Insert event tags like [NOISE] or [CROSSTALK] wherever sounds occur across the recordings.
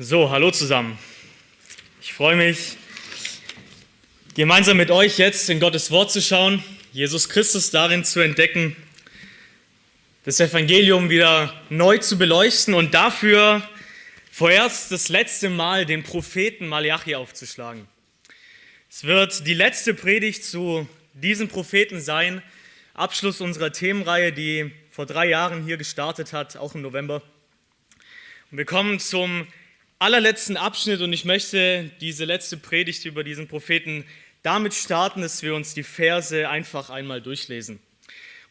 So, hallo zusammen. Ich freue mich, gemeinsam mit euch jetzt in Gottes Wort zu schauen, Jesus Christus darin zu entdecken, das Evangelium wieder neu zu beleuchten und dafür vorerst das letzte Mal den Propheten Malachi aufzuschlagen. Es wird die letzte Predigt zu diesem Propheten sein, Abschluss unserer Themenreihe, die vor drei Jahren hier gestartet hat, auch im November. Und wir kommen zum allerletzten Abschnitt und ich möchte diese letzte Predigt über diesen Propheten damit starten, dass wir uns die Verse einfach einmal durchlesen.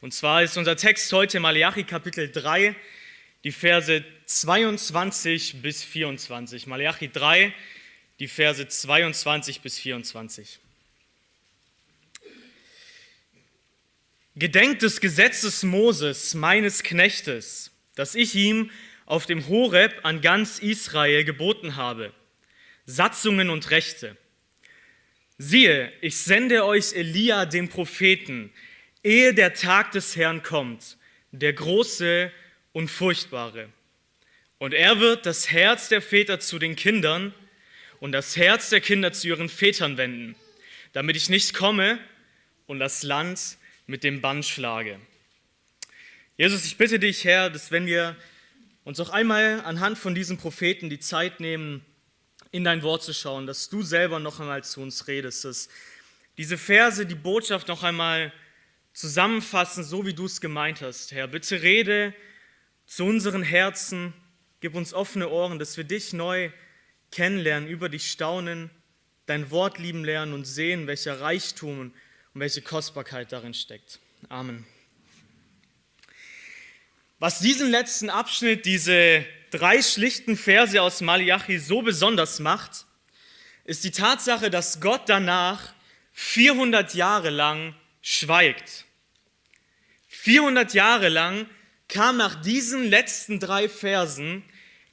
Und zwar ist unser Text heute Malachi Kapitel 3, die Verse 22 bis 24. Malachi 3, die Verse 22 bis 24. Gedenkt des Gesetzes Moses, meines Knechtes, das ich ihm auf dem Horeb an ganz Israel geboten habe, Satzungen und Rechte. Siehe, ich sende euch Elia, den Propheten, ehe der Tag des Herrn kommt, der große und furchtbare. Und er wird das Herz der Väter zu den Kindern und das Herz der Kinder zu ihren Vätern wenden, damit ich nicht komme und das Land mit dem Bann schlage. Jesus, ich bitte dich, Herr, dass wenn wir uns auch einmal anhand von diesen Propheten die Zeit nehmen, in dein Wort zu schauen, dass du selber noch einmal zu uns redest, dass diese Verse die Botschaft noch einmal zusammenfassen, so wie du es gemeint hast. Herr, bitte rede zu unseren Herzen, gib uns offene Ohren, dass wir dich neu kennenlernen, über dich staunen, dein Wort lieben lernen und sehen, welcher Reichtum und welche Kostbarkeit darin steckt. Amen. Was diesen letzten Abschnitt, diese drei schlichten Verse aus Malachi so besonders macht, ist die Tatsache, dass Gott danach 400 Jahre lang schweigt. 400 Jahre lang kam nach diesen letzten drei Versen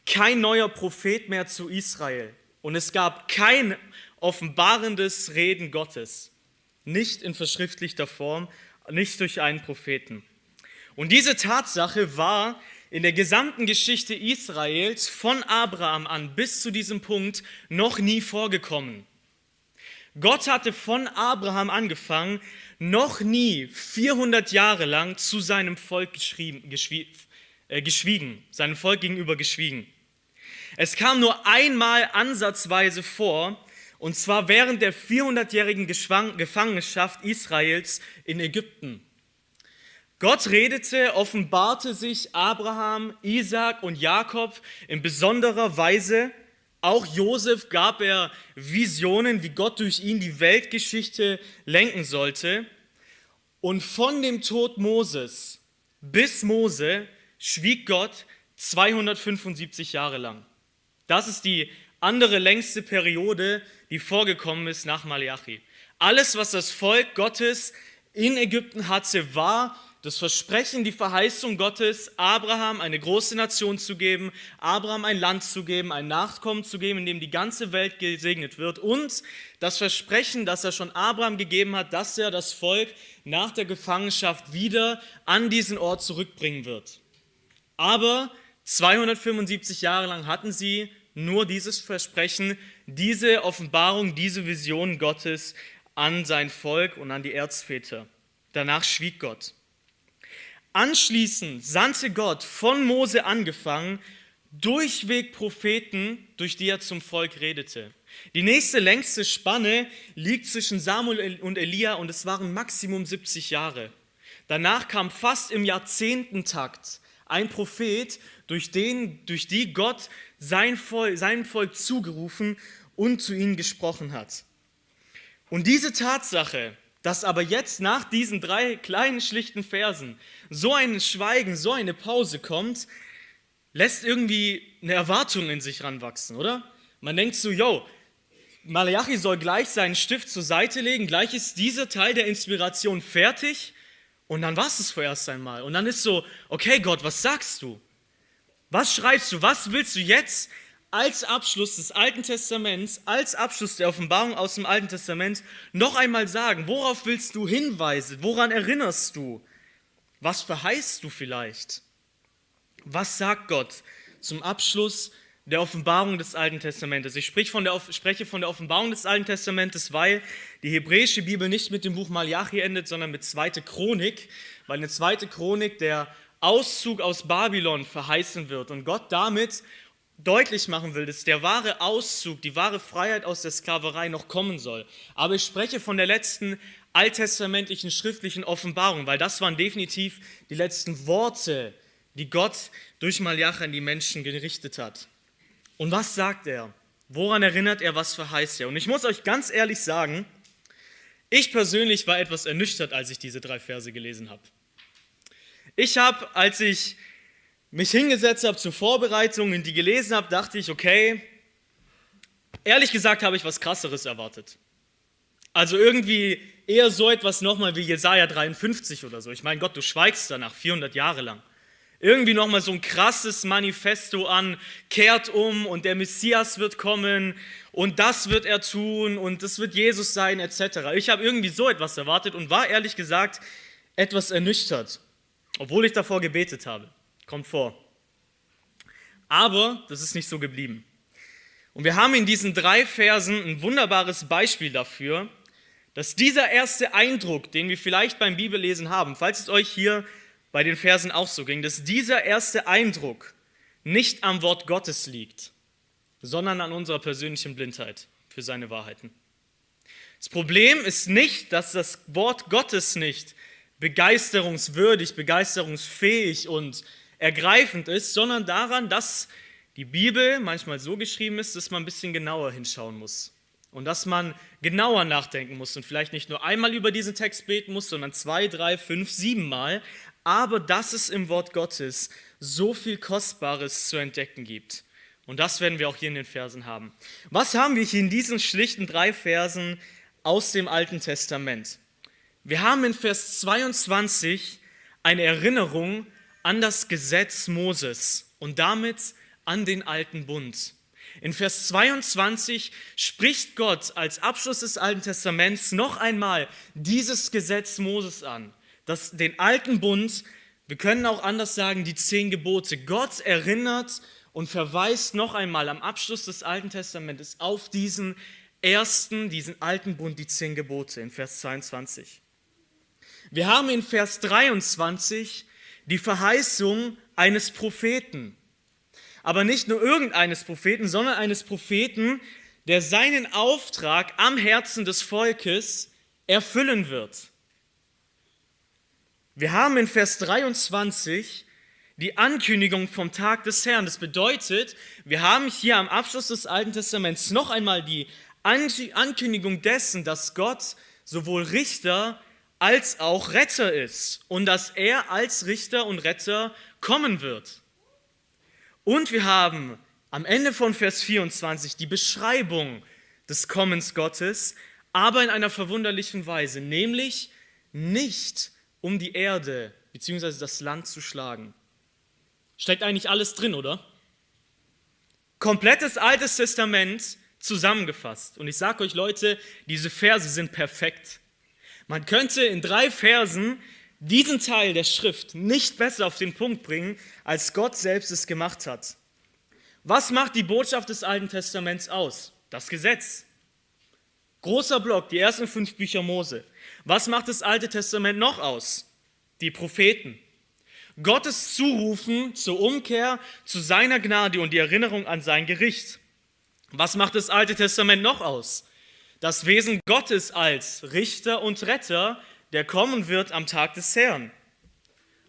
kein neuer Prophet mehr zu Israel. Und es gab kein offenbarendes Reden Gottes. Nicht in verschriftlichter Form, nicht durch einen Propheten. Und diese Tatsache war in der gesamten Geschichte Israels von Abraham an bis zu diesem Punkt noch nie vorgekommen. Gott hatte von Abraham angefangen, noch nie 400 Jahre lang zu seinem Volk äh, geschwiegen, seinem Volk gegenüber geschwiegen. Es kam nur einmal ansatzweise vor, und zwar während der 400-jährigen Gefangenschaft Israels in Ägypten. Gott redete, offenbarte sich Abraham, Isaac und Jakob in besonderer Weise. Auch Josef gab er Visionen, wie Gott durch ihn die Weltgeschichte lenken sollte. Und von dem Tod Moses bis Mose schwieg Gott 275 Jahre lang. Das ist die andere längste Periode, die vorgekommen ist nach Malachi. Alles, was das Volk Gottes in Ägypten hatte, war das Versprechen, die Verheißung Gottes, Abraham eine große Nation zu geben, Abraham ein Land zu geben, ein Nachkommen zu geben, in dem die ganze Welt gesegnet wird und das Versprechen, das er schon Abraham gegeben hat, dass er das Volk nach der Gefangenschaft wieder an diesen Ort zurückbringen wird. Aber 275 Jahre lang hatten sie nur dieses Versprechen, diese Offenbarung, diese Vision Gottes an sein Volk und an die Erzväter. Danach schwieg Gott. Anschließend sandte Gott von Mose angefangen durchweg Propheten, durch die er zum Volk redete. Die nächste längste Spanne liegt zwischen Samuel und Elia und es waren Maximum 70 Jahre. Danach kam fast im Jahrzehntentakt ein Prophet, durch, den, durch die Gott sein Volk, seinem Volk zugerufen und zu ihnen gesprochen hat. Und diese Tatsache, dass aber jetzt nach diesen drei kleinen, schlichten Versen so ein Schweigen, so eine Pause kommt, lässt irgendwie eine Erwartung in sich ranwachsen, oder? Man denkt so, yo, Malachi soll gleich seinen Stift zur Seite legen, gleich ist dieser Teil der Inspiration fertig und dann war es vorerst einmal. Und dann ist so, okay Gott, was sagst du? Was schreibst du? Was willst du jetzt als Abschluss des Alten Testaments, als Abschluss der Offenbarung aus dem Alten Testament noch einmal sagen, worauf willst du hinweisen? Woran erinnerst du? Was verheißt du vielleicht? Was sagt Gott zum Abschluss der Offenbarung des Alten Testamentes. Ich spreche von, der, spreche von der Offenbarung des Alten Testamentes, weil die hebräische Bibel nicht mit dem Buch Malachi endet, sondern mit zweite Chronik, weil eine zweite Chronik der Auszug aus Babylon verheißen wird und Gott damit deutlich machen will, dass der wahre Auszug, die wahre Freiheit aus der Sklaverei noch kommen soll. Aber ich spreche von der letzten alttestamentlichen schriftlichen Offenbarung, weil das waren definitiv die letzten Worte, die Gott durch Malachi an die Menschen gerichtet hat. Und was sagt er? Woran erinnert er? Was verheißt er? Und ich muss euch ganz ehrlich sagen, ich persönlich war etwas ernüchtert, als ich diese drei Verse gelesen habe. Ich habe, als ich mich hingesetzt habe zur Vorbereitung und die gelesen habe, dachte ich, okay, ehrlich gesagt habe ich was Krasseres erwartet. Also irgendwie eher so etwas nochmal wie Jesaja 53 oder so. Ich meine, Gott, du schweigst danach 400 Jahre lang. Irgendwie nochmal so ein krasses Manifesto an, kehrt um und der Messias wird kommen und das wird er tun und das wird Jesus sein, etc. Ich habe irgendwie so etwas erwartet und war ehrlich gesagt etwas ernüchtert, obwohl ich davor gebetet habe. Kommt vor. Aber das ist nicht so geblieben. Und wir haben in diesen drei Versen ein wunderbares Beispiel dafür, dass dieser erste Eindruck, den wir vielleicht beim Bibellesen haben, falls es euch hier bei den Versen auch so ging, dass dieser erste Eindruck nicht am Wort Gottes liegt, sondern an unserer persönlichen Blindheit für seine Wahrheiten. Das Problem ist nicht, dass das Wort Gottes nicht begeisterungswürdig, begeisterungsfähig und ergreifend ist, sondern daran, dass die Bibel manchmal so geschrieben ist, dass man ein bisschen genauer hinschauen muss. Und dass man genauer nachdenken muss und vielleicht nicht nur einmal über diesen Text beten muss, sondern zwei, drei, fünf, sieben Mal. Aber dass es im Wort Gottes so viel Kostbares zu entdecken gibt. Und das werden wir auch hier in den Versen haben. Was haben wir hier in diesen schlichten drei Versen aus dem Alten Testament? Wir haben in Vers 22 eine Erinnerung an das Gesetz Moses und damit an den alten Bund. In Vers 22 spricht Gott als Abschluss des Alten Testaments noch einmal dieses Gesetz Moses an, das den alten Bund, wir können auch anders sagen, die zehn Gebote. Gott erinnert und verweist noch einmal am Abschluss des Alten Testamentes auf diesen ersten, diesen alten Bund, die zehn Gebote in Vers 22. Wir haben in Vers 23 die Verheißung eines Propheten. Aber nicht nur irgendeines Propheten, sondern eines Propheten, der seinen Auftrag am Herzen des Volkes erfüllen wird. Wir haben in Vers 23 die Ankündigung vom Tag des Herrn. Das bedeutet, wir haben hier am Abschluss des Alten Testaments noch einmal die Ankündigung dessen, dass Gott sowohl Richter als auch Retter ist und dass er als Richter und Retter kommen wird. Und wir haben am Ende von Vers 24 die Beschreibung des Kommens Gottes, aber in einer verwunderlichen Weise, nämlich nicht um die Erde bzw. das Land zu schlagen. Steckt eigentlich alles drin, oder? Komplettes Altes Testament zusammengefasst. Und ich sage euch Leute, diese Verse sind perfekt. Man könnte in drei Versen diesen Teil der Schrift nicht besser auf den Punkt bringen, als Gott selbst es gemacht hat. Was macht die Botschaft des Alten Testaments aus? Das Gesetz. Großer Block, die ersten fünf Bücher Mose. Was macht das Alte Testament noch aus? Die Propheten. Gottes Zurufen zur Umkehr, zu seiner Gnade und die Erinnerung an sein Gericht. Was macht das Alte Testament noch aus? Das Wesen Gottes als Richter und Retter, der kommen wird am Tag des Herrn.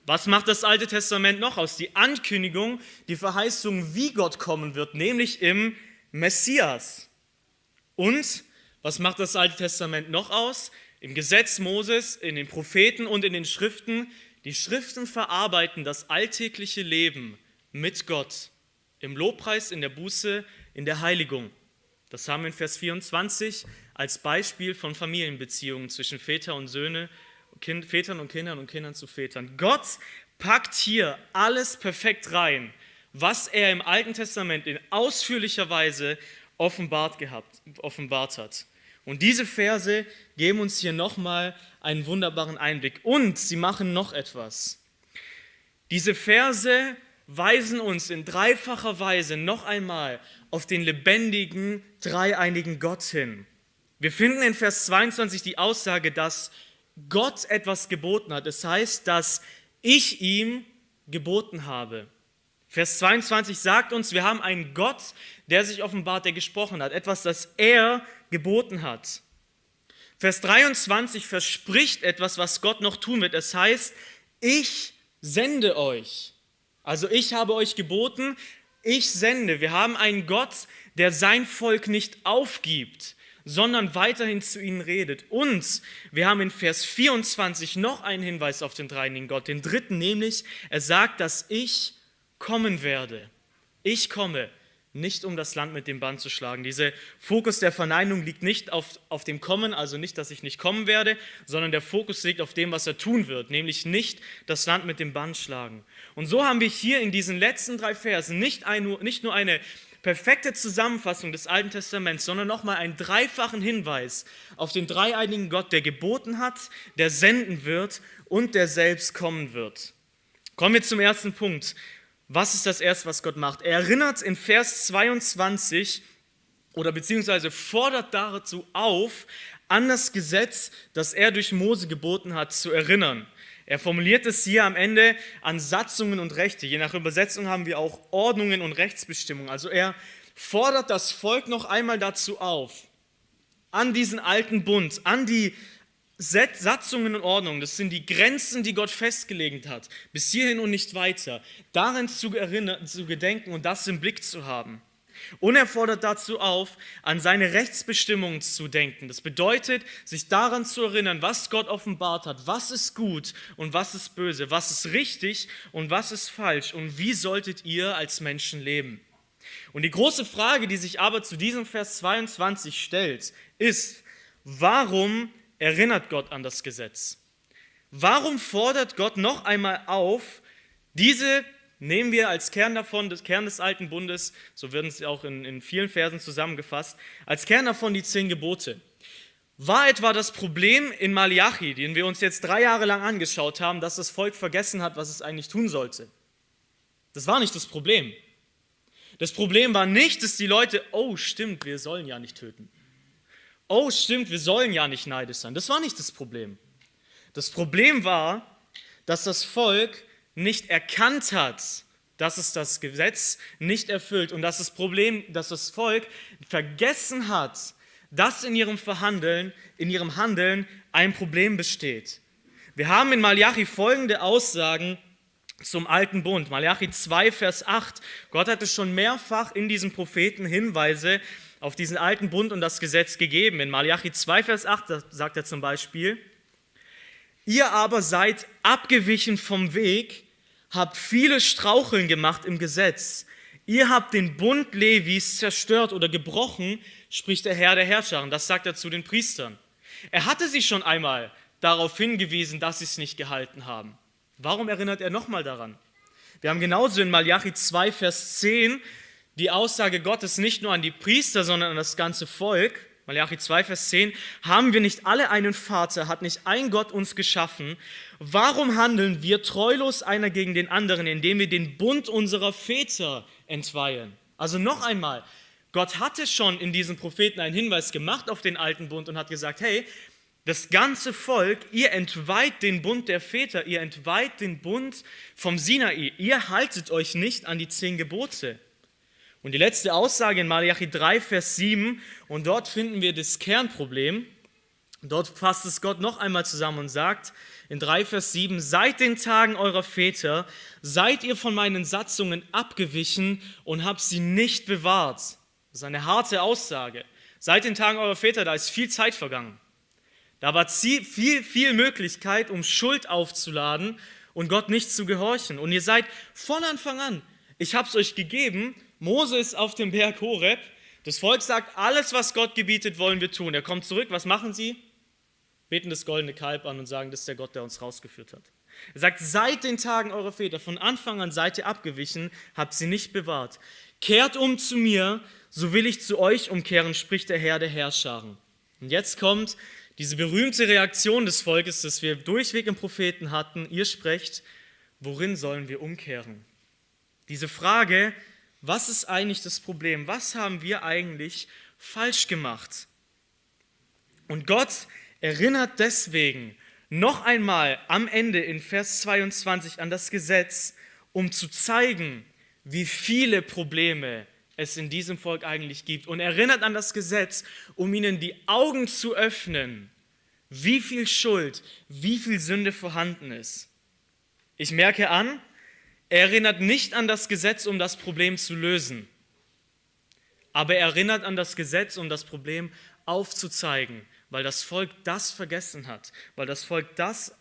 Was macht das Alte Testament noch aus? Die Ankündigung, die Verheißung, wie Gott kommen wird, nämlich im Messias. Und was macht das Alte Testament noch aus? Im Gesetz Moses, in den Propheten und in den Schriften. Die Schriften verarbeiten das alltägliche Leben mit Gott. Im Lobpreis, in der Buße, in der Heiligung. Das haben wir in Vers 24 als Beispiel von Familienbeziehungen zwischen Väter und Söhne, kind, Vätern und Kindern und Kindern zu Vätern. Gott packt hier alles perfekt rein, was er im Alten Testament in ausführlicher Weise offenbart, gehabt, offenbart hat. Und diese Verse geben uns hier nochmal einen wunderbaren Einblick. Und sie machen noch etwas. Diese Verse weisen uns in dreifacher Weise noch einmal auf den lebendigen, dreieinigen Gott hin. Wir finden in Vers 22 die Aussage, dass Gott etwas geboten hat. Es das heißt, dass ich ihm geboten habe. Vers 22 sagt uns, wir haben einen Gott, der sich offenbart, der gesprochen hat, etwas, das er geboten hat. Vers 23 verspricht etwas, was Gott noch tun wird. Es heißt, ich sende euch. Also ich habe euch geboten, ich sende. Wir haben einen Gott, der sein Volk nicht aufgibt, sondern weiterhin zu ihnen redet. Und wir haben in Vers 24 noch einen Hinweis auf den dreinigen Gott, den dritten, nämlich er sagt, dass ich kommen werde. Ich komme nicht um das Land mit dem Bann zu schlagen. Dieser Fokus der Verneinung liegt nicht auf, auf dem Kommen, also nicht, dass ich nicht kommen werde, sondern der Fokus liegt auf dem, was er tun wird, nämlich nicht das Land mit dem Bann schlagen. Und so haben wir hier in diesen letzten drei Versen nicht, ein, nicht nur eine perfekte Zusammenfassung des Alten Testaments, sondern nochmal einen dreifachen Hinweis auf den dreieinigen Gott, der geboten hat, der senden wird und der selbst kommen wird. Kommen wir zum ersten Punkt. Was ist das Erste, was Gott macht? Er erinnert in Vers 22 oder beziehungsweise fordert dazu auf, an das Gesetz, das er durch Mose geboten hat, zu erinnern. Er formuliert es hier am Ende an Satzungen und Rechte. Je nach Übersetzung haben wir auch Ordnungen und Rechtsbestimmungen. Also er fordert das Volk noch einmal dazu auf, an diesen alten Bund, an die Satzungen und Ordnungen, das sind die Grenzen, die Gott festgelegt hat, bis hierhin und nicht weiter, daran zu, erinnern, zu gedenken und das im Blick zu haben. Und er fordert dazu auf, an seine Rechtsbestimmungen zu denken. Das bedeutet, sich daran zu erinnern, was Gott offenbart hat, was ist gut und was ist böse, was ist richtig und was ist falsch und wie solltet ihr als Menschen leben. Und die große Frage, die sich aber zu diesem Vers 22 stellt, ist, warum erinnert Gott an das Gesetz? Warum fordert Gott noch einmal auf, diese, nehmen wir als Kern davon, das Kern des alten Bundes, so werden sie auch in, in vielen Versen zusammengefasst, als Kern davon die zehn Gebote. War etwa das Problem in Malachi, den wir uns jetzt drei Jahre lang angeschaut haben, dass das Volk vergessen hat, was es eigentlich tun sollte? Das war nicht das Problem. Das Problem war nicht, dass die Leute, oh stimmt, wir sollen ja nicht töten oh stimmt, wir sollen ja nicht neidisch sein. Das war nicht das Problem. Das Problem war, dass das Volk nicht erkannt hat, dass es das Gesetz nicht erfüllt und dass das Problem, dass das Volk vergessen hat, dass in ihrem Verhandeln, in ihrem Handeln ein Problem besteht. Wir haben in Malachi folgende Aussagen zum alten Bund. Malachi 2, Vers 8. Gott hatte schon mehrfach in diesem Propheten Hinweise auf diesen alten Bund und das Gesetz gegeben. In Malachi 2, Vers 8 sagt er zum Beispiel, ihr aber seid abgewichen vom Weg, habt viele Straucheln gemacht im Gesetz. Ihr habt den Bund Levis zerstört oder gebrochen, spricht der Herr der Herrscher. das sagt er zu den Priestern. Er hatte sie schon einmal darauf hingewiesen, dass sie es nicht gehalten haben. Warum erinnert er nochmal daran? Wir haben genauso in Malachi 2, Vers 10 die Aussage Gottes nicht nur an die Priester, sondern an das ganze Volk. Malachi 2, Vers 10, haben wir nicht alle einen Vater, hat nicht ein Gott uns geschaffen? Warum handeln wir treulos einer gegen den anderen, indem wir den Bund unserer Väter entweihen? Also noch einmal, Gott hatte schon in diesen Propheten einen Hinweis gemacht auf den alten Bund und hat gesagt, hey, das ganze Volk, ihr entweiht den Bund der Väter, ihr entweiht den Bund vom Sinai, ihr haltet euch nicht an die zehn Gebote. Und die letzte Aussage in Malachi 3, Vers 7, und dort finden wir das Kernproblem. Dort fasst es Gott noch einmal zusammen und sagt in 3, Vers 7, seit den Tagen eurer Väter seid ihr von meinen Satzungen abgewichen und habt sie nicht bewahrt. Das ist eine harte Aussage. Seit den Tagen eurer Väter, da ist viel Zeit vergangen. Da war viel, viel Möglichkeit, um Schuld aufzuladen und Gott nicht zu gehorchen. Und ihr seid von Anfang an, ich habe es euch gegeben, Mose ist auf dem Berg Horeb. Das Volk sagt, alles, was Gott gebietet, wollen wir tun. Er kommt zurück. Was machen sie? Beten das goldene Kalb an und sagen, das ist der Gott, der uns rausgeführt hat. Er sagt, seit den Tagen eurer Väter, von Anfang an seid ihr abgewichen, habt sie nicht bewahrt. Kehrt um zu mir, so will ich zu euch umkehren, spricht der Herr der Herrscharen. Und jetzt kommt diese berühmte Reaktion des Volkes, das wir durchweg im Propheten hatten. Ihr sprecht, worin sollen wir umkehren? Diese Frage, was ist eigentlich das Problem? Was haben wir eigentlich falsch gemacht? Und Gott erinnert deswegen noch einmal am Ende in Vers 22 an das Gesetz, um zu zeigen, wie viele Probleme es in diesem Volk eigentlich gibt. Und erinnert an das Gesetz, um ihnen die Augen zu öffnen, wie viel Schuld, wie viel Sünde vorhanden ist. Ich merke an, er erinnert nicht an das Gesetz, um das Problem zu lösen, aber er erinnert an das Gesetz, um das Problem aufzuzeigen, weil das Volk das vergessen hat, weil das Volk das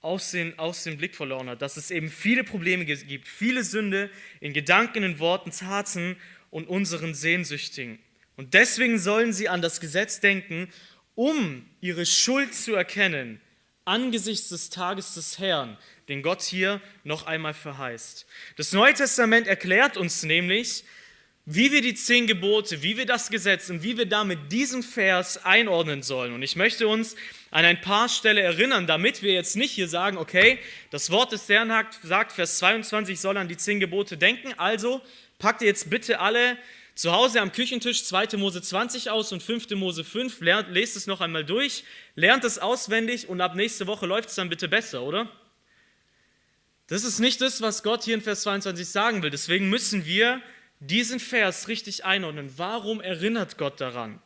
aus, den, aus dem Blick verloren hat, dass es eben viele Probleme gibt, viele Sünde in Gedanken, in Worten, Taten und unseren Sehnsüchtigen. Und deswegen sollen sie an das Gesetz denken, um ihre Schuld zu erkennen angesichts des Tages des Herrn, den Gott hier noch einmal verheißt. Das Neue Testament erklärt uns nämlich, wie wir die zehn Gebote, wie wir das Gesetz und wie wir damit diesen Vers einordnen sollen. Und ich möchte uns an ein paar Stellen erinnern, damit wir jetzt nicht hier sagen, okay, das Wort des Herrn sagt, Vers 22 soll an die zehn Gebote denken, also packt ihr jetzt bitte alle zu Hause am Küchentisch 2. Mose 20 aus und 5. Mose 5, lernt, lest es noch einmal durch, lernt es auswendig und ab nächste Woche läuft es dann bitte besser, oder? Das ist nicht das, was Gott hier in Vers 22 sagen will. Deswegen müssen wir diesen Vers richtig einordnen. Warum erinnert Gott daran?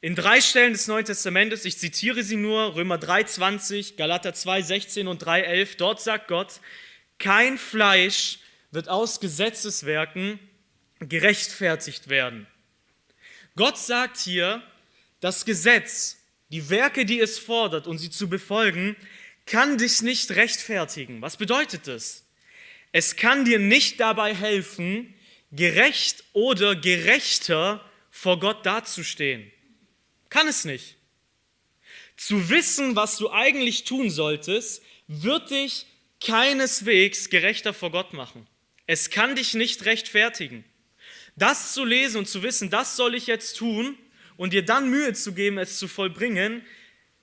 In drei Stellen des Neuen Testamentes, ich zitiere sie nur, Römer 3,20, Galater 2,16 und 3,11, dort sagt Gott, kein Fleisch wird aus Gesetzeswerken gerechtfertigt werden. Gott sagt hier, das Gesetz, die Werke, die es fordert und sie zu befolgen, kann dich nicht rechtfertigen. Was bedeutet das? Es kann dir nicht dabei helfen, gerecht oder gerechter vor Gott dazustehen. Kann es nicht. Zu wissen, was du eigentlich tun solltest, wird dich keineswegs gerechter vor Gott machen. Es kann dich nicht rechtfertigen. Das zu lesen und zu wissen, das soll ich jetzt tun und dir dann Mühe zu geben, es zu vollbringen,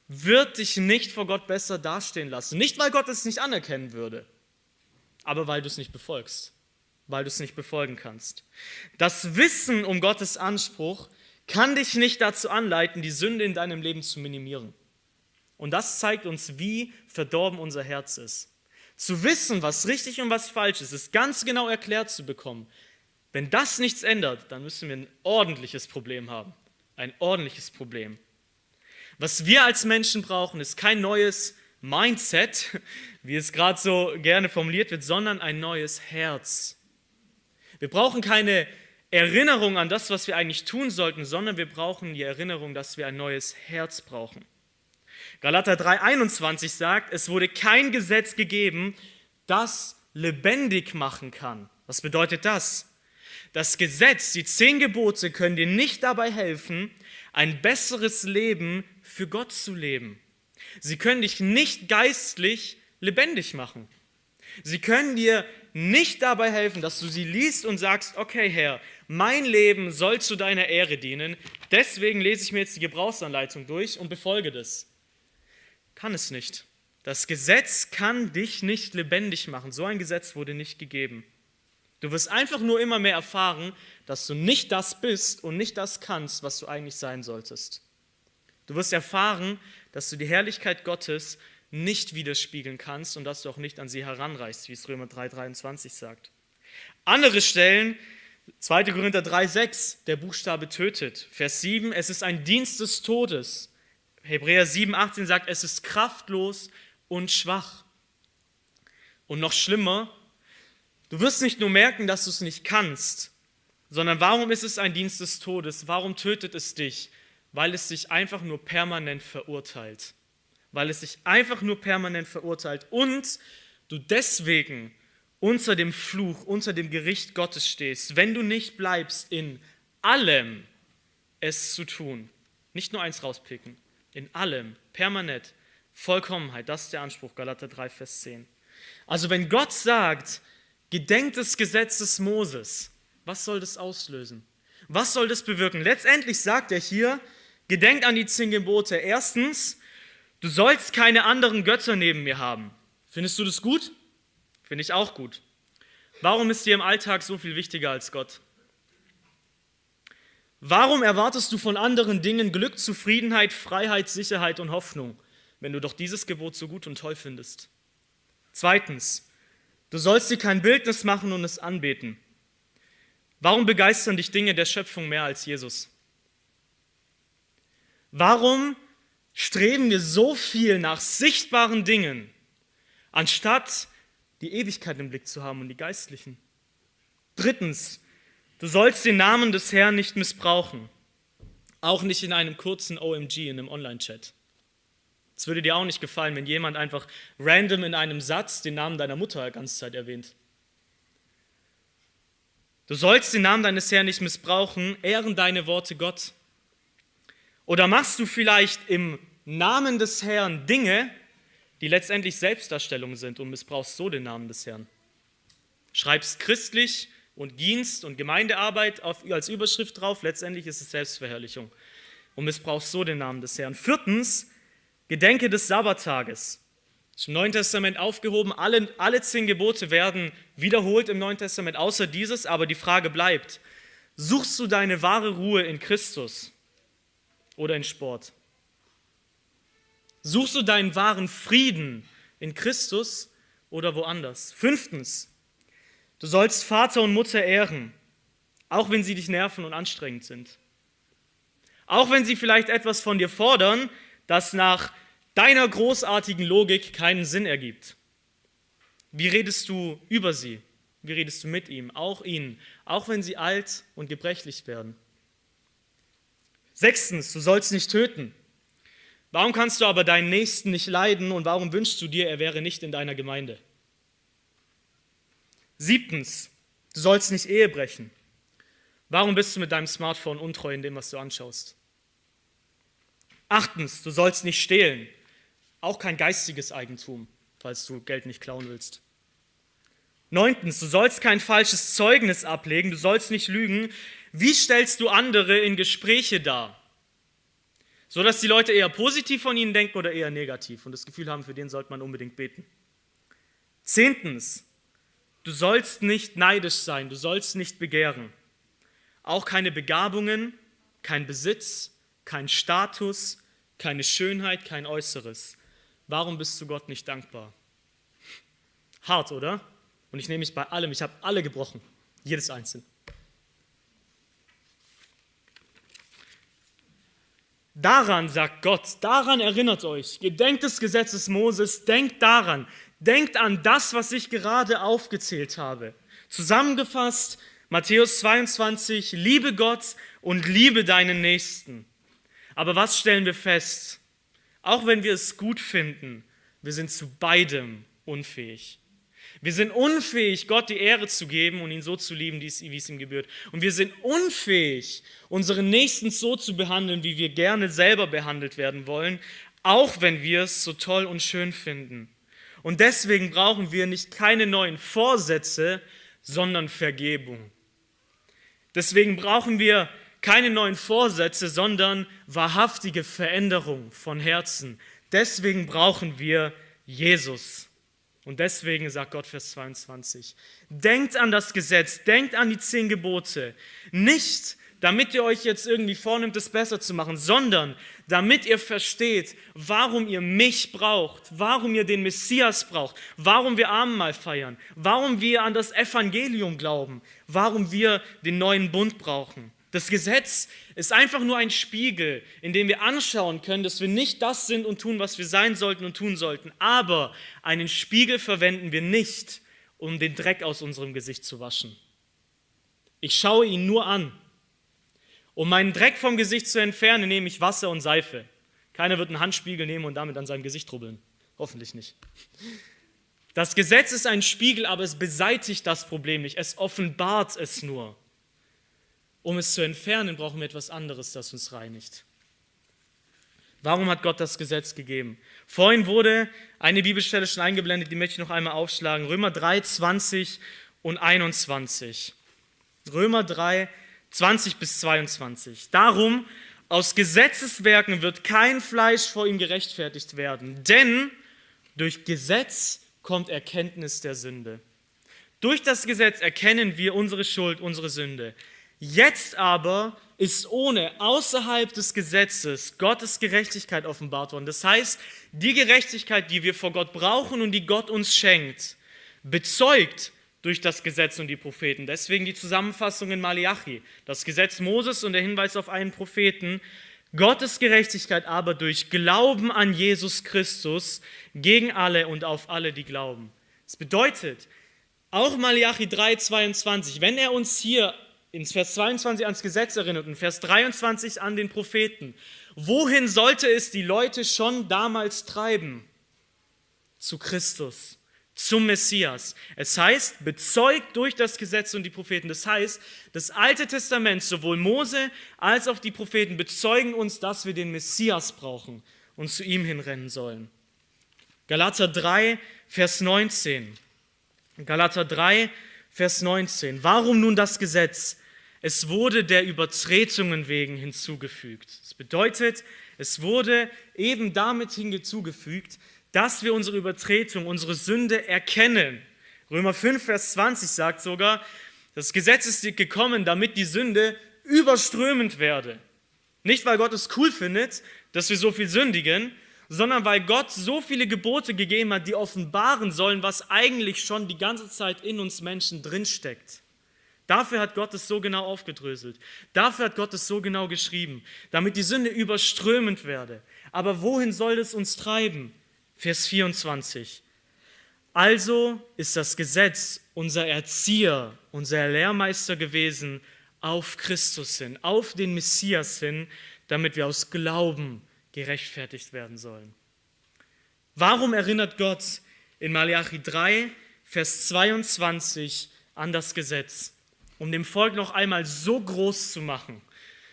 wird dich nicht vor Gott besser dastehen lassen. Nicht, weil Gott es nicht anerkennen würde, aber weil du es nicht befolgst, weil du es nicht befolgen kannst. Das Wissen um Gottes Anspruch kann dich nicht dazu anleiten, die Sünde in deinem Leben zu minimieren. Und das zeigt uns, wie verdorben unser Herz ist. Zu wissen, was richtig und was falsch ist, ist ganz genau erklärt zu bekommen, wenn das nichts ändert, dann müssen wir ein ordentliches Problem haben. Ein ordentliches Problem. Was wir als Menschen brauchen, ist kein neues Mindset, [LAUGHS] wie es gerade so gerne formuliert wird, sondern ein neues Herz. Wir brauchen keine Erinnerung an das, was wir eigentlich tun sollten, sondern wir brauchen die Erinnerung, dass wir ein neues Herz brauchen. Galater 3:21 sagt, es wurde kein Gesetz gegeben, das lebendig machen kann. Was bedeutet das? Das Gesetz, die zehn Gebote können dir nicht dabei helfen, ein besseres Leben für Gott zu leben. Sie können dich nicht geistlich lebendig machen. Sie können dir nicht dabei helfen, dass du sie liest und sagst, okay Herr, mein Leben soll zu deiner Ehre dienen, deswegen lese ich mir jetzt die Gebrauchsanleitung durch und befolge das. Kann es nicht. Das Gesetz kann dich nicht lebendig machen. So ein Gesetz wurde nicht gegeben. Du wirst einfach nur immer mehr erfahren, dass du nicht das bist und nicht das kannst, was du eigentlich sein solltest. Du wirst erfahren, dass du die Herrlichkeit Gottes nicht widerspiegeln kannst und dass du auch nicht an sie heranreichst, wie es Römer 3,23 sagt. Andere Stellen, 2. Korinther 3,6, der Buchstabe tötet. Vers 7, es ist ein Dienst des Todes. Hebräer 7,18 sagt, es ist kraftlos und schwach. Und noch schlimmer, Du wirst nicht nur merken, dass du es nicht kannst, sondern warum ist es ein Dienst des Todes? Warum tötet es dich? Weil es dich einfach nur permanent verurteilt. Weil es dich einfach nur permanent verurteilt und du deswegen unter dem Fluch, unter dem Gericht Gottes stehst, wenn du nicht bleibst in allem es zu tun. Nicht nur eins rauspicken, in allem, permanent, Vollkommenheit, das ist der Anspruch, Galater 3, Vers 10. Also wenn Gott sagt, Gedenkt des Gesetzes Moses. Was soll das auslösen? Was soll das bewirken? Letztendlich sagt er hier, gedenkt an die zehn Gebote. Erstens, du sollst keine anderen Götter neben mir haben. Findest du das gut? Finde ich auch gut. Warum ist dir im Alltag so viel wichtiger als Gott? Warum erwartest du von anderen Dingen Glück, Zufriedenheit, Freiheit, Sicherheit und Hoffnung, wenn du doch dieses Gebot so gut und toll findest? Zweitens, du sollst dir kein Bildnis machen und es anbeten. Warum begeistern dich Dinge der Schöpfung mehr als Jesus? Warum streben wir so viel nach sichtbaren Dingen, anstatt die Ewigkeit im Blick zu haben und die geistlichen? Drittens, Du sollst den Namen des Herrn nicht missbrauchen, auch nicht in einem kurzen OMG in einem Online-Chat. Es würde dir auch nicht gefallen, wenn jemand einfach random in einem Satz den Namen deiner Mutter die ganze Zeit erwähnt. Du sollst den Namen deines Herrn nicht missbrauchen, ehren deine Worte Gott. Oder machst du vielleicht im Namen des Herrn Dinge, die letztendlich Selbstdarstellung sind und missbrauchst so den Namen des Herrn? Schreibst christlich und Dienst und Gemeindearbeit auf, als Überschrift drauf. Letztendlich ist es Selbstverherrlichung und missbrauchst so den Namen des Herrn. Viertens, Gedenke des Sabbattages. Im Neuen Testament aufgehoben. Alle, alle zehn Gebote werden wiederholt im Neuen Testament, außer dieses. Aber die Frage bleibt: Suchst du deine wahre Ruhe in Christus oder in Sport? Suchst du deinen wahren Frieden in Christus oder woanders? Fünftens, Du sollst Vater und Mutter ehren, auch wenn sie dich nerven und anstrengend sind. Auch wenn sie vielleicht etwas von dir fordern, das nach deiner großartigen Logik keinen Sinn ergibt. Wie redest du über sie? Wie redest du mit ihm? Auch ihnen, auch wenn sie alt und gebrechlich werden. Sechstens, du sollst nicht töten. Warum kannst du aber deinen Nächsten nicht leiden und warum wünschst du dir, er wäre nicht in deiner Gemeinde? Siebtens, du sollst nicht Ehe brechen. Warum bist du mit deinem Smartphone untreu in dem, was du anschaust? Achtens, du sollst nicht stehlen. Auch kein geistiges Eigentum, falls du Geld nicht klauen willst. Neuntens, du sollst kein falsches Zeugnis ablegen, du sollst nicht lügen. Wie stellst du andere in Gespräche dar? So dass die Leute eher positiv von ihnen denken oder eher negativ und das Gefühl haben, für den sollte man unbedingt beten. Zehntens, Du sollst nicht neidisch sein, du sollst nicht begehren. Auch keine Begabungen, kein Besitz, kein Status, keine Schönheit, kein Äußeres. Warum bist du Gott nicht dankbar? Hart, oder? Und ich nehme mich bei allem, ich habe alle gebrochen, jedes einzelne. Daran sagt Gott, daran erinnert euch, gedenkt des Gesetzes Moses, denkt daran, Denkt an das, was ich gerade aufgezählt habe. Zusammengefasst, Matthäus 22, liebe Gott und liebe deinen Nächsten. Aber was stellen wir fest? Auch wenn wir es gut finden, wir sind zu beidem unfähig. Wir sind unfähig, Gott die Ehre zu geben und ihn so zu lieben, wie es ihm gebührt. Und wir sind unfähig, unseren Nächsten so zu behandeln, wie wir gerne selber behandelt werden wollen, auch wenn wir es so toll und schön finden. Und deswegen brauchen wir nicht keine neuen Vorsätze, sondern Vergebung. Deswegen brauchen wir keine neuen Vorsätze, sondern wahrhaftige Veränderung von Herzen. Deswegen brauchen wir Jesus. Und deswegen sagt Gott Vers 22, denkt an das Gesetz, denkt an die zehn Gebote, nicht damit ihr euch jetzt irgendwie vornimmt, es besser zu machen, sondern damit ihr versteht, warum ihr mich braucht, warum ihr den Messias braucht, warum wir Abendmahl feiern, warum wir an das Evangelium glauben, warum wir den neuen Bund brauchen. Das Gesetz ist einfach nur ein Spiegel, in dem wir anschauen können, dass wir nicht das sind und tun, was wir sein sollten und tun sollten. Aber einen Spiegel verwenden wir nicht, um den Dreck aus unserem Gesicht zu waschen. Ich schaue ihn nur an um meinen Dreck vom Gesicht zu entfernen, nehme ich Wasser und Seife. Keiner wird einen Handspiegel nehmen und damit an seinem Gesicht rubbeln. Hoffentlich nicht. Das Gesetz ist ein Spiegel, aber es beseitigt das Problem nicht. Es offenbart es nur. Um es zu entfernen, brauchen wir etwas anderes, das uns reinigt. Warum hat Gott das Gesetz gegeben? Vorhin wurde eine Bibelstelle schon eingeblendet, die möchte ich noch einmal aufschlagen. Römer 3, 20 und 21. Römer 3, 20 bis 22. Darum, aus Gesetzeswerken wird kein Fleisch vor ihm gerechtfertigt werden, denn durch Gesetz kommt Erkenntnis der Sünde. Durch das Gesetz erkennen wir unsere Schuld, unsere Sünde. Jetzt aber ist ohne, außerhalb des Gesetzes, Gottes Gerechtigkeit offenbart worden. Das heißt, die Gerechtigkeit, die wir vor Gott brauchen und die Gott uns schenkt, bezeugt durch das Gesetz und die Propheten. Deswegen die Zusammenfassung in Malachi. Das Gesetz Moses und der Hinweis auf einen Propheten. Gottes Gerechtigkeit aber durch Glauben an Jesus Christus gegen alle und auf alle, die glauben. Das bedeutet, auch Malachi 3, 22, wenn er uns hier in Vers 22 ans Gesetz erinnert und Vers 23 an den Propheten. Wohin sollte es die Leute schon damals treiben? Zu Christus, zum Messias. Es heißt, bezeugt durch das Gesetz und die Propheten. Das heißt, das Alte Testament, sowohl Mose als auch die Propheten, bezeugen uns, dass wir den Messias brauchen und zu ihm hinrennen sollen. Galater 3, Vers 19. Galater 3, Vers 19. Warum nun das Gesetz? Es wurde der Übertretungen wegen hinzugefügt. Das bedeutet, es wurde eben damit hinzugefügt, dass wir unsere Übertretung, unsere Sünde erkennen. Römer 5, Vers 20 sagt sogar, das Gesetz ist gekommen, damit die Sünde überströmend werde. Nicht, weil Gott es cool findet, dass wir so viel sündigen, sondern weil Gott so viele Gebote gegeben hat, die offenbaren sollen, was eigentlich schon die ganze Zeit in uns Menschen drinsteckt. Dafür hat Gott es so genau aufgedröselt. Dafür hat Gott es so genau geschrieben, damit die Sünde überströmend werde. Aber wohin soll es uns treiben? Vers 24. Also ist das Gesetz unser Erzieher, unser Lehrmeister gewesen auf Christus hin, auf den Messias hin, damit wir aus Glauben gerechtfertigt werden sollen. Warum erinnert Gott in Malachi 3, Vers 22 an das Gesetz? Um dem Volk noch einmal so groß zu machen,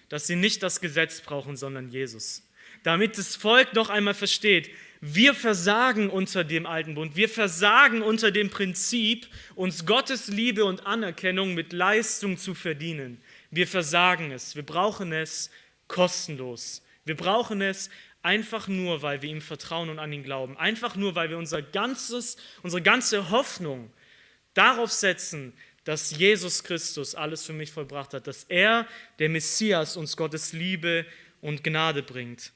dass sie nicht das Gesetz brauchen, sondern Jesus. Damit das Volk noch einmal versteht, wir versagen unter dem alten Bund, wir versagen unter dem Prinzip, uns Gottes Liebe und Anerkennung mit Leistung zu verdienen. Wir versagen es, wir brauchen es kostenlos. Wir brauchen es einfach nur, weil wir ihm vertrauen und an ihn glauben. Einfach nur, weil wir unser ganzes, unsere ganze Hoffnung darauf setzen, dass Jesus Christus alles für mich vollbracht hat, dass er, der Messias, uns Gottes Liebe und Gnade bringt.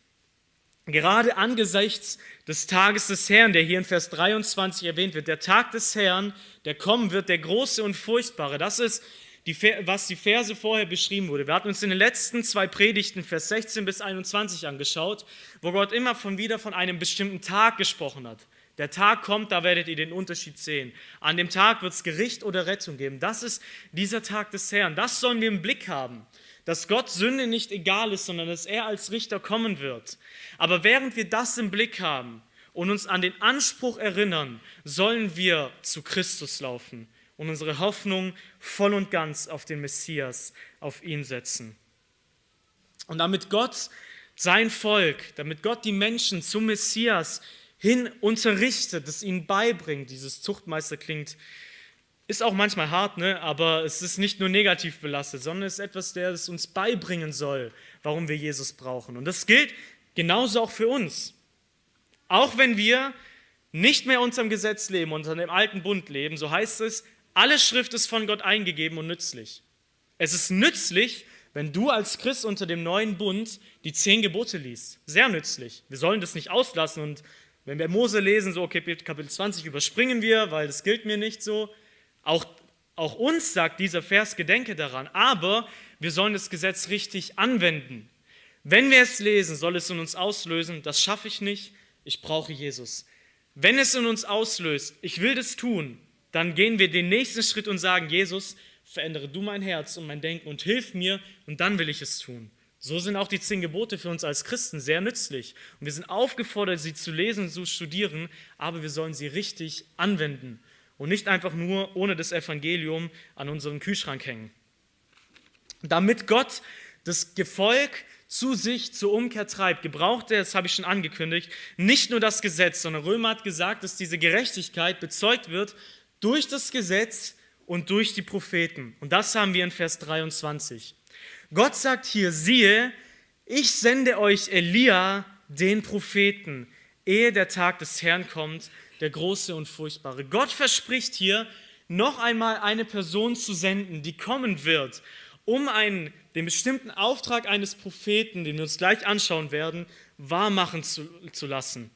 Gerade angesichts des Tages des Herrn, der hier in Vers 23 erwähnt wird, der Tag des Herrn, der kommen wird, der große und furchtbare, das ist, die, was die Verse vorher beschrieben wurde. Wir hatten uns in den letzten zwei Predigten, Vers 16 bis 21, angeschaut, wo Gott immer von wieder von einem bestimmten Tag gesprochen hat. Der Tag kommt, da werdet ihr den Unterschied sehen. An dem Tag wird es Gericht oder Rettung geben. Das ist dieser Tag des Herrn. Das sollen wir im Blick haben. Dass Gott Sünde nicht egal ist, sondern dass er als Richter kommen wird. Aber während wir das im Blick haben und uns an den Anspruch erinnern, sollen wir zu Christus laufen und unsere Hoffnung voll und ganz auf den Messias, auf ihn setzen. Und damit Gott sein Volk, damit Gott die Menschen zum Messias hin unterrichtet, es ihnen beibringt. Dieses Zuchtmeister klingt, ist auch manchmal hart, ne? aber es ist nicht nur negativ belastet, sondern es ist etwas, der es uns beibringen soll, warum wir Jesus brauchen. Und das gilt genauso auch für uns. Auch wenn wir nicht mehr unter dem Gesetz leben, unter dem alten Bund leben, so heißt es, alle Schrift ist von Gott eingegeben und nützlich. Es ist nützlich, wenn du als Christ unter dem neuen Bund die zehn Gebote liest. Sehr nützlich. Wir sollen das nicht auslassen und wenn wir Mose lesen, so okay, Kapitel 20 überspringen wir, weil das gilt mir nicht so. Auch, auch uns sagt dieser Vers, gedenke daran. Aber wir sollen das Gesetz richtig anwenden. Wenn wir es lesen, soll es in uns auslösen, das schaffe ich nicht, ich brauche Jesus. Wenn es in uns auslöst, ich will das tun, dann gehen wir den nächsten Schritt und sagen, Jesus, verändere du mein Herz und mein Denken und hilf mir und dann will ich es tun. So sind auch die zehn Gebote für uns als Christen sehr nützlich. Und wir sind aufgefordert, sie zu lesen und zu studieren, aber wir sollen sie richtig anwenden und nicht einfach nur ohne das Evangelium an unseren Kühlschrank hängen. Damit Gott das Gefolg zu sich zur Umkehr treibt, gebraucht er, das habe ich schon angekündigt, nicht nur das Gesetz, sondern Römer hat gesagt, dass diese Gerechtigkeit bezeugt wird durch das Gesetz und durch die Propheten. Und das haben wir in Vers 23. Gott sagt hier, siehe, ich sende euch Elia, den Propheten, ehe der Tag des Herrn kommt, der große und furchtbare. Gott verspricht hier, noch einmal eine Person zu senden, die kommen wird, um einen, den bestimmten Auftrag eines Propheten, den wir uns gleich anschauen werden, wahrmachen zu, zu lassen.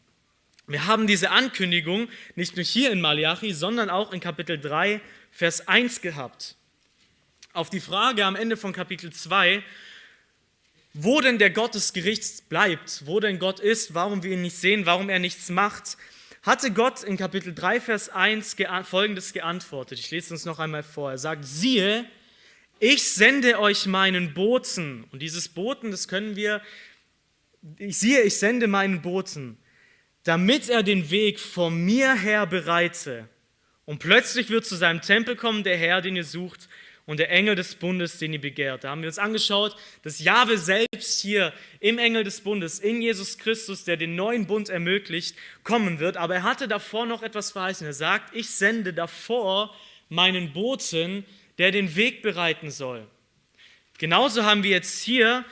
Wir haben diese Ankündigung nicht nur hier in Malachi, sondern auch in Kapitel 3, Vers 1 gehabt. Auf die Frage am Ende von Kapitel 2, wo denn der Gott des Gerichts bleibt, wo denn Gott ist, warum wir ihn nicht sehen, warum er nichts macht, hatte Gott in Kapitel 3, Vers 1 folgendes geantwortet. Ich lese uns noch einmal vor. Er sagt, siehe, ich sende euch meinen Boten. Und dieses Boten, das können wir, ich siehe, ich sende meinen Boten, damit er den Weg vor mir her bereite. Und plötzlich wird zu seinem Tempel kommen der Herr, den ihr sucht, und der Engel des Bundes, den ihr begehrt. Da haben wir uns angeschaut, dass Jahwe selbst hier im Engel des Bundes, in Jesus Christus, der den neuen Bund ermöglicht, kommen wird. Aber er hatte davor noch etwas verheißen. Er sagt, ich sende davor meinen Boten, der den Weg bereiten soll. Genauso haben wir jetzt hier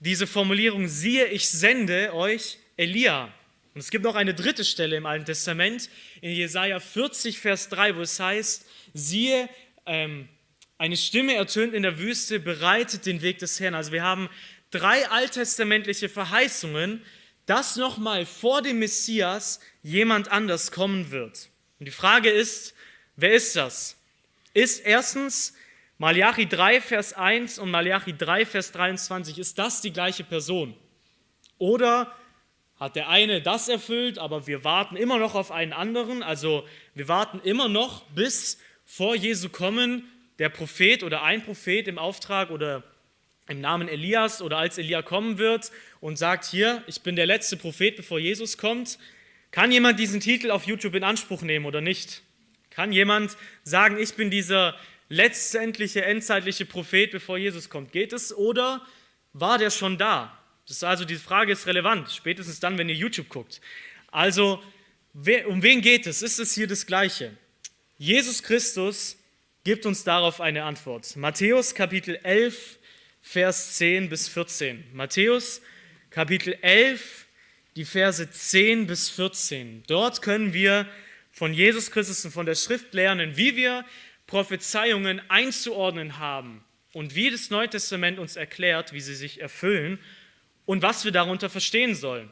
diese Formulierung, siehe, ich sende euch Elia. Und es gibt noch eine dritte Stelle im Alten Testament, in Jesaja 40, Vers 3, wo es heißt, siehe, ähm, eine Stimme ertönt in der Wüste, bereitet den Weg des Herrn. Also wir haben drei alttestamentliche Verheißungen, dass nochmal vor dem Messias jemand anders kommen wird. Und die Frage ist, wer ist das? Ist erstens Malachi 3, Vers 1 und Malachi 3, Vers 23, ist das die gleiche Person? Oder hat der eine das erfüllt, aber wir warten immer noch auf einen anderen? Also wir warten immer noch, bis vor Jesu kommen der Prophet oder ein Prophet im Auftrag oder im Namen Elias oder als Elia kommen wird und sagt, hier, ich bin der letzte Prophet, bevor Jesus kommt. Kann jemand diesen Titel auf YouTube in Anspruch nehmen oder nicht? Kann jemand sagen, ich bin dieser letztendliche, endzeitliche Prophet, bevor Jesus kommt? Geht es oder war der schon da? Das ist also, die Frage ist relevant, spätestens dann, wenn ihr YouTube guckt. Also, um wen geht es? Ist es hier das Gleiche? Jesus Christus gibt uns darauf eine Antwort. Matthäus Kapitel 11, Vers 10 bis 14. Matthäus Kapitel 11, die Verse 10 bis 14. Dort können wir von Jesus Christus und von der Schrift lernen, wie wir Prophezeiungen einzuordnen haben und wie das Neue Testament uns erklärt, wie sie sich erfüllen und was wir darunter verstehen sollen.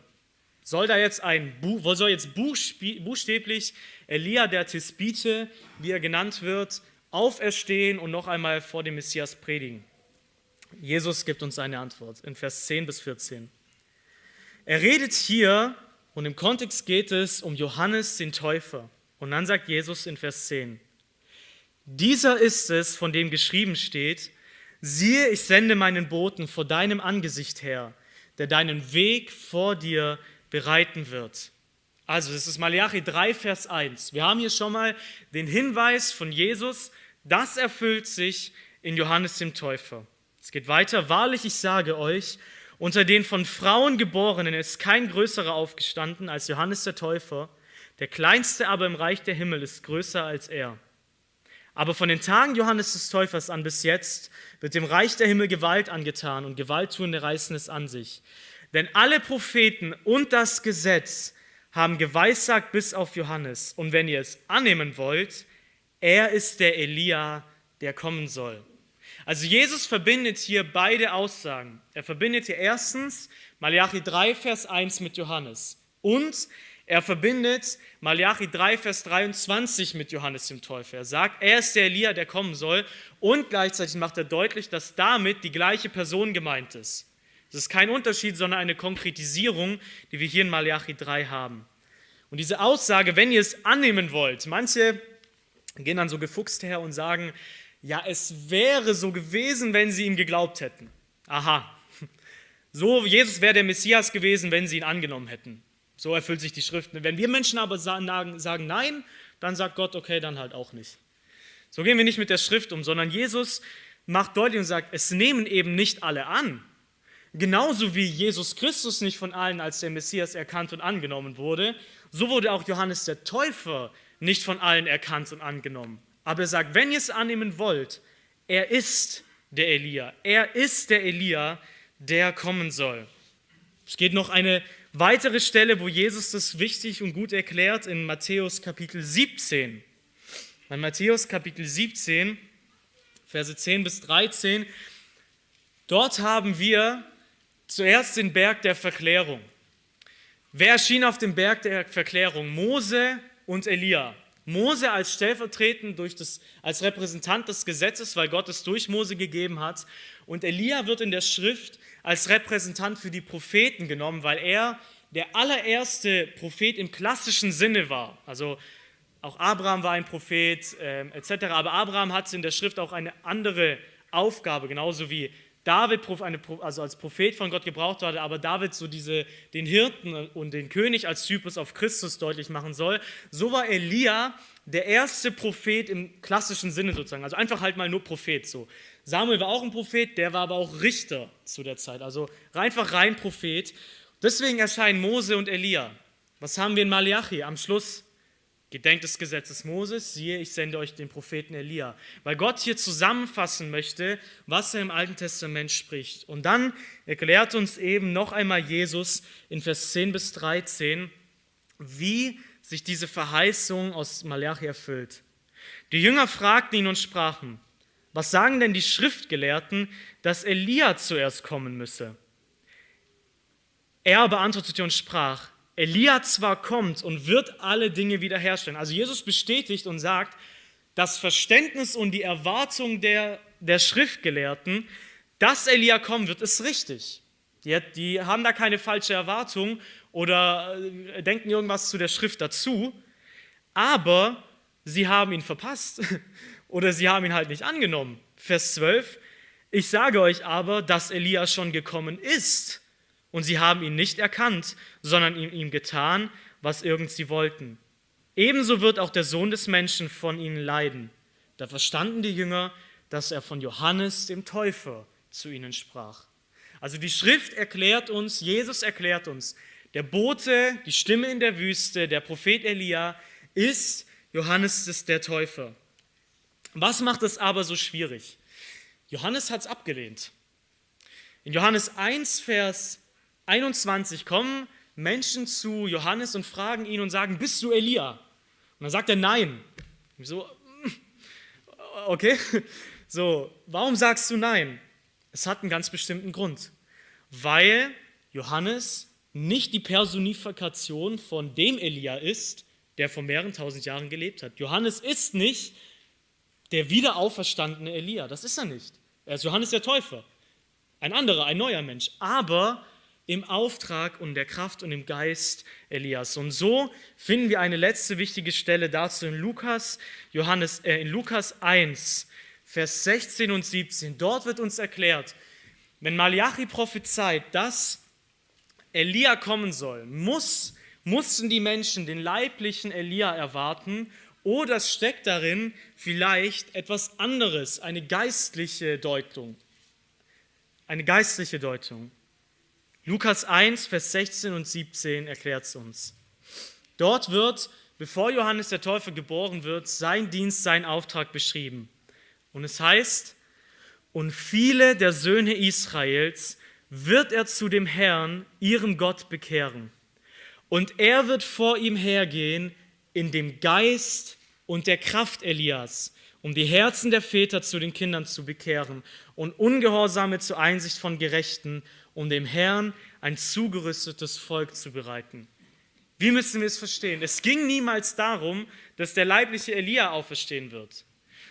Soll da jetzt ein soll jetzt buchstäblich Elia der Tisbite, wie er genannt wird, auferstehen und noch einmal vor dem Messias predigen? Jesus gibt uns eine Antwort in Vers 10 bis 14. Er redet hier und im Kontext geht es um Johannes den Täufer. Und dann sagt Jesus in Vers 10, dieser ist es, von dem geschrieben steht, siehe, ich sende meinen Boten vor deinem Angesicht her, der deinen Weg vor dir bereiten wird. Also, das ist Malachi 3, Vers 1. Wir haben hier schon mal den Hinweis von Jesus, das erfüllt sich in Johannes dem Täufer. Es geht weiter. Wahrlich, ich sage euch, unter den von Frauen geborenen ist kein größerer aufgestanden als Johannes der Täufer. Der kleinste aber im Reich der Himmel ist größer als er. Aber von den Tagen Johannes des Täufers an bis jetzt wird dem Reich der Himmel Gewalt angetan und Gewalttuende reißen es an sich. Denn alle Propheten und das Gesetz haben geweissagt bis auf Johannes. Und wenn ihr es annehmen wollt, er ist der Elia, der kommen soll. Also Jesus verbindet hier beide Aussagen. Er verbindet hier erstens Malachi 3, Vers 1 mit Johannes und er verbindet Malachi 3, Vers 23 mit Johannes dem Täufer. Er sagt, er ist der Elia, der kommen soll und gleichzeitig macht er deutlich, dass damit die gleiche Person gemeint ist. Das ist kein Unterschied, sondern eine Konkretisierung, die wir hier in Malachi 3 haben. Und diese Aussage, wenn ihr es annehmen wollt, manche gehen dann so gefuchst her und sagen, ja, es wäre so gewesen, wenn sie ihm geglaubt hätten. Aha, so Jesus wäre der Messias gewesen, wenn sie ihn angenommen hätten. So erfüllt sich die Schrift. Wenn wir Menschen aber sagen, nein, dann sagt Gott, okay, dann halt auch nicht. So gehen wir nicht mit der Schrift um, sondern Jesus macht deutlich und sagt, es nehmen eben nicht alle an. Genauso wie Jesus Christus nicht von allen als der Messias erkannt und angenommen wurde, so wurde auch Johannes der Täufer nicht von allen erkannt und angenommen. Aber er sagt, wenn ihr es annehmen wollt, er ist der Elia. Er ist der Elia, der kommen soll. Es geht noch eine weitere Stelle, wo Jesus das wichtig und gut erklärt in Matthäus Kapitel 17. In Matthäus Kapitel 17, Verse 10 bis 13, dort haben wir zuerst den Berg der Verklärung. Wer erschien auf dem Berg der Verklärung? Mose und Elia. Mose als stellvertretend durch das, als Repräsentant des Gesetzes, weil Gott es durch Mose gegeben hat. Und Elia wird in der Schrift als Repräsentant für die Propheten genommen, weil er der allererste Prophet im klassischen Sinne war. Also auch Abraham war ein Prophet äh, etc. Aber Abraham hat in der Schrift auch eine andere Aufgabe, genauso wie David also als Prophet von Gott gebraucht wurde, aber David so diese, den Hirten und den König als Typus auf Christus deutlich machen soll. So war Elia der erste Prophet im klassischen Sinne sozusagen, also einfach halt mal nur Prophet so. Samuel war auch ein Prophet, der war aber auch Richter zu der Zeit, also einfach rein Prophet. Deswegen erscheinen Mose und Elia. Was haben wir in Malachi am Schluss? Gedenkt des Gesetzes Moses, siehe, ich sende euch den Propheten Elia. Weil Gott hier zusammenfassen möchte, was er im Alten Testament spricht. Und dann erklärt uns eben noch einmal Jesus in Vers 10 bis 13, wie sich diese Verheißung aus Malachi erfüllt. Die Jünger fragten ihn und sprachen, was sagen denn die Schriftgelehrten, dass Elia zuerst kommen müsse? Er beantwortete und sprach, Elia zwar kommt und wird alle Dinge wiederherstellen. Also Jesus bestätigt und sagt, das Verständnis und die Erwartung der, der Schriftgelehrten, dass Elia kommen wird, ist richtig. Die, die haben da keine falsche Erwartung oder äh, denken irgendwas zu der Schrift dazu, aber sie haben ihn verpasst [LAUGHS] oder sie haben ihn halt nicht angenommen. Vers 12, ich sage euch aber, dass Elia schon gekommen ist und sie haben ihn nicht erkannt, sondern ihm, ihm getan, was irgend sie wollten. Ebenso wird auch der Sohn des Menschen von ihnen leiden. Da verstanden die Jünger, dass er von Johannes dem Täufer zu ihnen sprach. Also die Schrift erklärt uns, Jesus erklärt uns, der Bote, die Stimme in der Wüste, der Prophet Elia ist Johannes der Täufer. Was macht es aber so schwierig? Johannes hat es abgelehnt. In Johannes 1, Vers 21 kommen Menschen zu Johannes und fragen ihn und sagen, bist du Elia? Und dann sagt er nein. So, okay, so, warum sagst du nein? Es hat einen ganz bestimmten Grund. Weil Johannes nicht die Personifikation von dem Elia ist, der vor mehreren tausend Jahren gelebt hat. Johannes ist nicht der wiederauferstandene Elia. Das ist er nicht. Er ist Johannes der Täufer. Ein anderer, ein neuer Mensch. Aber im Auftrag und der Kraft und im Geist Elias. Und so finden wir eine letzte wichtige Stelle dazu in Lukas, Johannes, äh, in Lukas 1, Vers 16 und 17. Dort wird uns erklärt, wenn Malachi prophezeit, dass Elia kommen soll, muss, mussten die Menschen den leiblichen Elia erwarten oder steckt darin vielleicht etwas anderes, eine geistliche Deutung. Eine geistliche Deutung. Lukas 1, Vers 16 und 17 erklärt es uns. Dort wird, bevor Johannes der Täufer geboren wird, sein Dienst, sein Auftrag beschrieben. Und es heißt, und viele der Söhne Israels wird er zu dem Herrn, ihrem Gott, bekehren. Und er wird vor ihm hergehen in dem Geist und der Kraft Elias, um die Herzen der Väter zu den Kindern zu bekehren und Ungehorsame zur Einsicht von Gerechten um dem Herrn ein zugerüstetes Volk zu bereiten. Wie müssen wir es verstehen? Es ging niemals darum, dass der leibliche Elia auferstehen wird,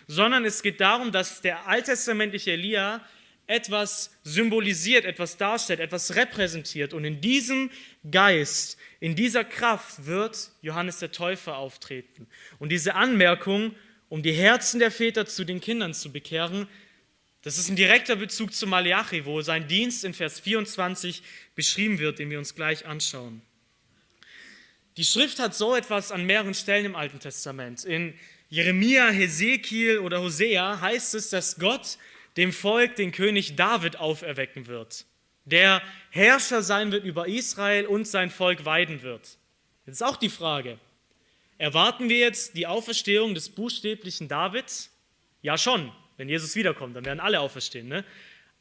sondern es geht darum, dass der alttestamentliche Elia etwas symbolisiert, etwas darstellt, etwas repräsentiert. Und in diesem Geist, in dieser Kraft wird Johannes der Täufer auftreten. Und diese Anmerkung, um die Herzen der Väter zu den Kindern zu bekehren, das ist ein direkter Bezug zu Malachi, wo sein Dienst in Vers 24 beschrieben wird, den wir uns gleich anschauen. Die Schrift hat so etwas an mehreren Stellen im Alten Testament. In Jeremia, Hesekiel oder Hosea heißt es, dass Gott dem Volk den König David auferwecken wird, der Herrscher sein wird über Israel und sein Volk weiden wird. Jetzt ist auch die Frage, erwarten wir jetzt die Auferstehung des buchstäblichen Davids? Ja schon, wenn Jesus wiederkommt, dann werden alle auferstehen. Ne?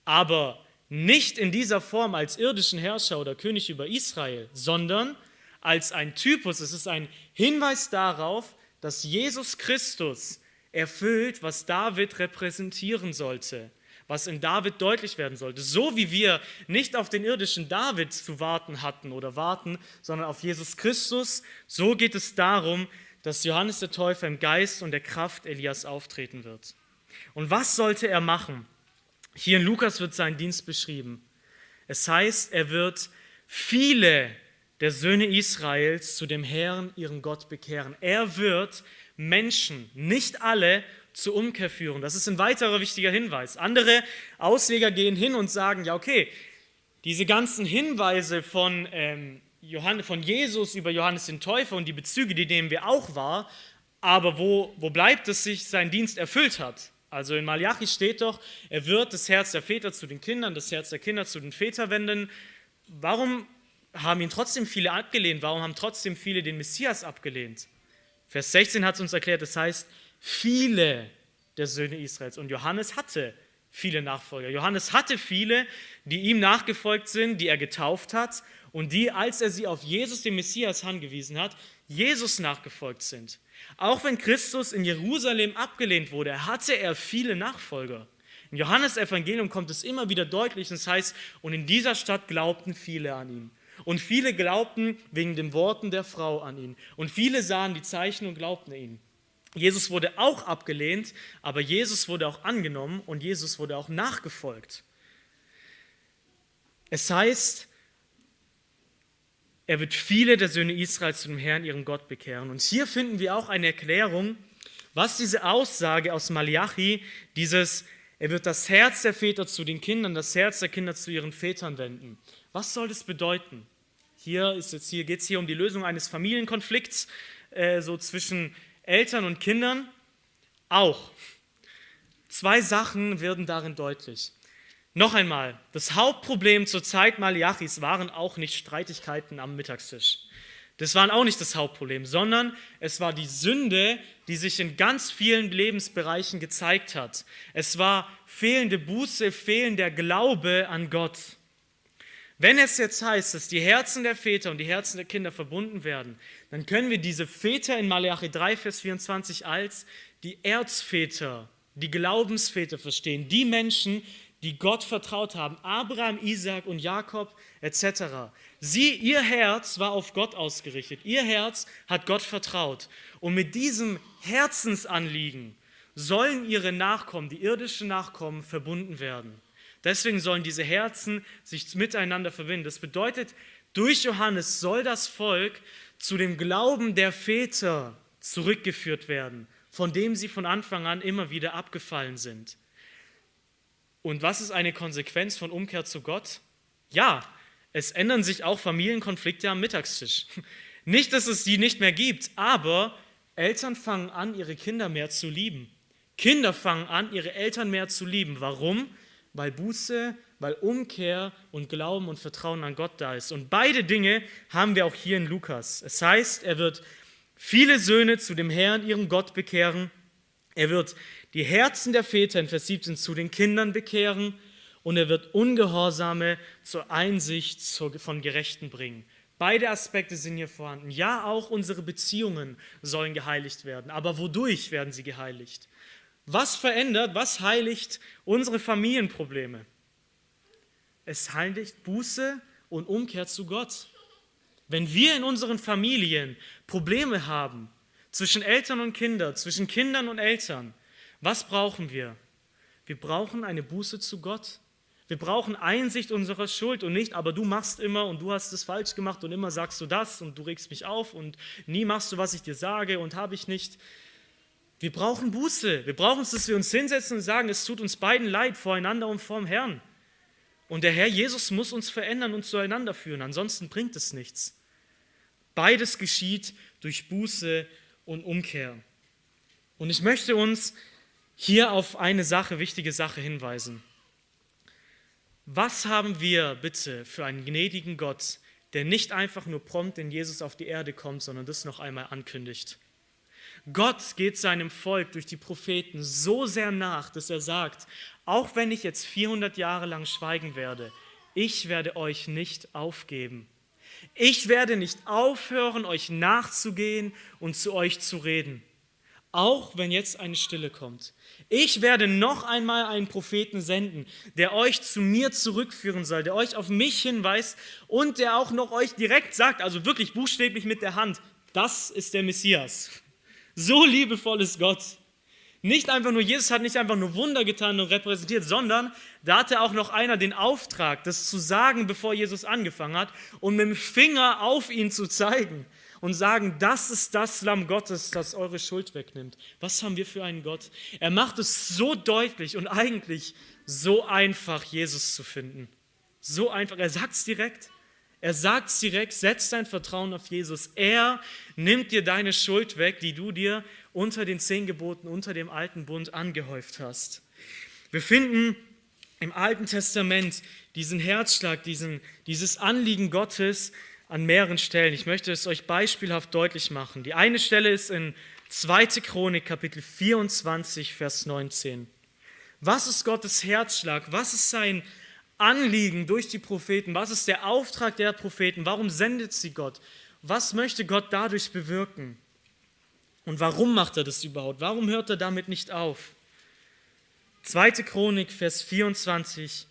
Aber nicht in dieser Form als irdischen Herrscher oder König über Israel, sondern als ein Typus. Es ist ein Hinweis darauf, dass Jesus Christus erfüllt, was David repräsentieren sollte, was in David deutlich werden sollte. So wie wir nicht auf den irdischen David zu warten hatten oder warten, sondern auf Jesus Christus, so geht es darum, dass Johannes der Täufer im Geist und der Kraft Elias auftreten wird. Und was sollte er machen? Hier in Lukas wird sein Dienst beschrieben. Es heißt, er wird viele der Söhne Israels zu dem Herrn, ihren Gott, bekehren. Er wird Menschen, nicht alle, zur Umkehr führen. Das ist ein weiterer wichtiger Hinweis. Andere Ausleger gehen hin und sagen, ja okay, diese ganzen Hinweise von, ähm, Johannes, von Jesus über Johannes den Täufer und die Bezüge, die nehmen wir auch wahr, aber wo, wo bleibt es sich sein Dienst erfüllt hat? Also in Malachi steht doch, er wird das Herz der Väter zu den Kindern, das Herz der Kinder zu den Vätern wenden. Warum haben ihn trotzdem viele abgelehnt? Warum haben trotzdem viele den Messias abgelehnt? Vers 16 hat es uns erklärt, das heißt, viele der Söhne Israels. Und Johannes hatte viele Nachfolger. Johannes hatte viele, die ihm nachgefolgt sind, die er getauft hat und die, als er sie auf Jesus, den Messias, angewiesen hat, Jesus nachgefolgt sind. Auch wenn Christus in Jerusalem abgelehnt wurde, hatte er viele Nachfolger. Im Johannesevangelium kommt es immer wieder deutlich, das heißt, und in dieser Stadt glaubten viele an ihn. Und viele glaubten wegen den Worten der Frau an ihn. Und viele sahen die Zeichen und glaubten ihn. Jesus wurde auch abgelehnt, aber Jesus wurde auch angenommen und Jesus wurde auch nachgefolgt. Es heißt, er wird viele der Söhne Israels zu dem Herrn, ihrem Gott, bekehren. Und hier finden wir auch eine Erklärung, was diese Aussage aus Malachi, dieses, er wird das Herz der Väter zu den Kindern, das Herz der Kinder zu ihren Vätern wenden. Was soll das bedeuten? Hier, hier geht es hier um die Lösung eines Familienkonflikts, äh, so zwischen Eltern und Kindern. Auch. Zwei Sachen werden darin deutlich. Noch einmal, das Hauptproblem zur Zeit Maliachis waren auch nicht Streitigkeiten am Mittagstisch. Das waren auch nicht das Hauptproblem, sondern es war die Sünde, die sich in ganz vielen Lebensbereichen gezeigt hat. Es war fehlende Buße, fehlender Glaube an Gott. Wenn es jetzt heißt, dass die Herzen der Väter und die Herzen der Kinder verbunden werden, dann können wir diese Väter in Malachi 3, Vers 24 als die Erzväter, die Glaubensväter verstehen, die Menschen, die Gott vertraut haben, Abraham, Isaac und Jakob etc. Sie, ihr Herz war auf Gott ausgerichtet, ihr Herz hat Gott vertraut. Und mit diesem Herzensanliegen sollen ihre Nachkommen, die irdischen Nachkommen, verbunden werden. Deswegen sollen diese Herzen sich miteinander verbinden. Das bedeutet, durch Johannes soll das Volk zu dem Glauben der Väter zurückgeführt werden, von dem sie von Anfang an immer wieder abgefallen sind. Und was ist eine Konsequenz von Umkehr zu Gott? Ja, es ändern sich auch Familienkonflikte am Mittagstisch. [LAUGHS] Nicht, dass es die nicht mehr gibt, aber Eltern fangen an, ihre Kinder mehr zu lieben. Kinder fangen an, ihre Eltern mehr zu lieben. Warum? Weil Buße, weil Umkehr und Glauben und Vertrauen an Gott da ist. Und beide Dinge haben wir auch hier in Lukas. Es heißt, er wird viele Söhne zu dem Herrn, ihrem Gott, bekehren. Er wird die Herzen der Väter in Vers 17 zu den Kindern bekehren und er wird Ungehorsame zur Einsicht von Gerechten bringen. Beide Aspekte sind hier vorhanden. Ja, auch unsere Beziehungen sollen geheiligt werden. Aber wodurch werden sie geheiligt? Was verändert, was heiligt unsere Familienprobleme? Es heiligt Buße und Umkehr zu Gott. Wenn wir in unseren Familien Probleme haben, zwischen Eltern und Kindern, zwischen Kindern und Eltern, was brauchen wir? Wir brauchen eine Buße zu Gott. Wir brauchen Einsicht unserer Schuld und nicht, aber du machst immer und du hast es falsch gemacht und immer sagst du das und du regst mich auf und nie machst du, was ich dir sage und habe ich nicht. Wir brauchen Buße. Wir brauchen es, dass wir uns hinsetzen und sagen, es tut uns beiden leid voreinander und vorm Herrn. Und der Herr Jesus muss uns verändern und zueinander führen, ansonsten bringt es nichts. Beides geschieht durch Buße und Umkehr. Und ich möchte uns hier auf eine Sache, wichtige Sache hinweisen. Was haben wir bitte für einen gnädigen Gott, der nicht einfach nur prompt in Jesus auf die Erde kommt, sondern das noch einmal ankündigt? Gott geht seinem Volk durch die Propheten so sehr nach, dass er sagt, auch wenn ich jetzt 400 Jahre lang schweigen werde, ich werde euch nicht aufgeben. Ich werde nicht aufhören, euch nachzugehen und zu euch zu reden. auch wenn jetzt eine Stille kommt. Ich werde noch einmal einen Propheten senden, der euch zu mir zurückführen soll, der euch auf mich hinweist und der auch noch euch direkt sagt, also wirklich buchstäblich mit der Hand, das ist der Messias. So liebevoll ist Gott. Nicht einfach nur, Jesus hat nicht einfach nur Wunder getan und repräsentiert, sondern da hatte auch noch einer den Auftrag, das zu sagen, bevor Jesus angefangen hat und mit dem Finger auf ihn zu zeigen und sagen, das ist das Lamm Gottes, das eure Schuld wegnimmt. Was haben wir für einen Gott? Er macht es so deutlich und eigentlich so einfach, Jesus zu finden. So einfach. Er sagt es direkt. Er sagt es direkt, setz dein Vertrauen auf Jesus. Er nimmt dir deine Schuld weg, die du dir unter den zehn Geboten, unter dem alten Bund angehäuft hast. Wir finden im Alten Testament diesen Herzschlag, diesen, dieses Anliegen Gottes, an mehreren Stellen. Ich möchte es euch beispielhaft deutlich machen. Die eine Stelle ist in 2. Chronik, Kapitel 24, Vers 19. Was ist Gottes Herzschlag? Was ist sein Anliegen durch die Propheten? Was ist der Auftrag der Propheten? Warum sendet sie Gott? Was möchte Gott dadurch bewirken? Und warum macht er das überhaupt? Warum hört er damit nicht auf? 2. Chronik, Vers 24,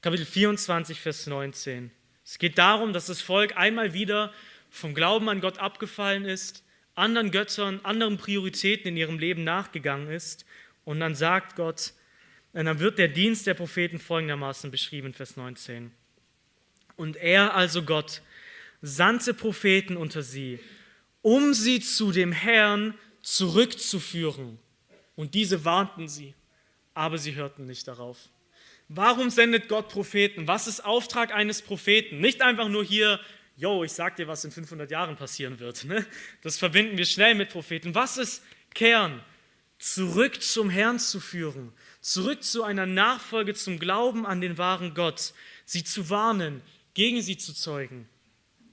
Kapitel 24, Vers 19. Es geht darum, dass das Volk einmal wieder vom Glauben an Gott abgefallen ist, anderen Göttern, anderen Prioritäten in ihrem Leben nachgegangen ist. Und dann sagt Gott, dann wird der Dienst der Propheten folgendermaßen beschrieben, Vers 19. Und er, also Gott, sandte Propheten unter sie, um sie zu dem Herrn zurückzuführen. Und diese warnten sie, aber sie hörten nicht darauf. Warum sendet Gott Propheten? Was ist Auftrag eines Propheten? Nicht einfach nur hier, yo, ich sag dir, was in 500 Jahren passieren wird. Ne? Das verbinden wir schnell mit Propheten. Was ist Kern? Zurück zum Herrn zu führen, zurück zu einer Nachfolge zum Glauben an den wahren Gott, sie zu warnen, gegen sie zu zeugen.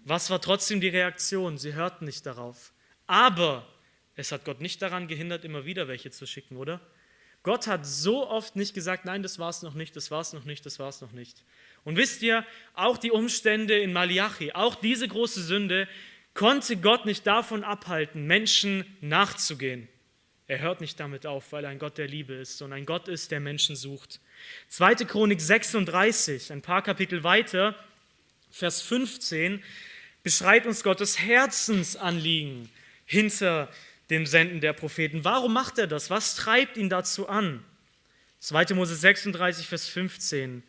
Was war trotzdem die Reaktion? Sie hörten nicht darauf. Aber es hat Gott nicht daran gehindert, immer wieder welche zu schicken, oder? Gott hat so oft nicht gesagt, nein, das war es noch nicht, das war es noch nicht, das war es noch nicht. Und wisst ihr, auch die Umstände in Malachi, auch diese große Sünde konnte Gott nicht davon abhalten, Menschen nachzugehen. Er hört nicht damit auf, weil er ein Gott der Liebe ist und ein Gott ist, der Menschen sucht. 2. Chronik 36, ein paar Kapitel weiter, Vers 15, beschreibt uns Gottes Herzensanliegen hinter dem Senden der Propheten. Warum macht er das? Was treibt ihn dazu an? 2. Mose 36, Vers 15.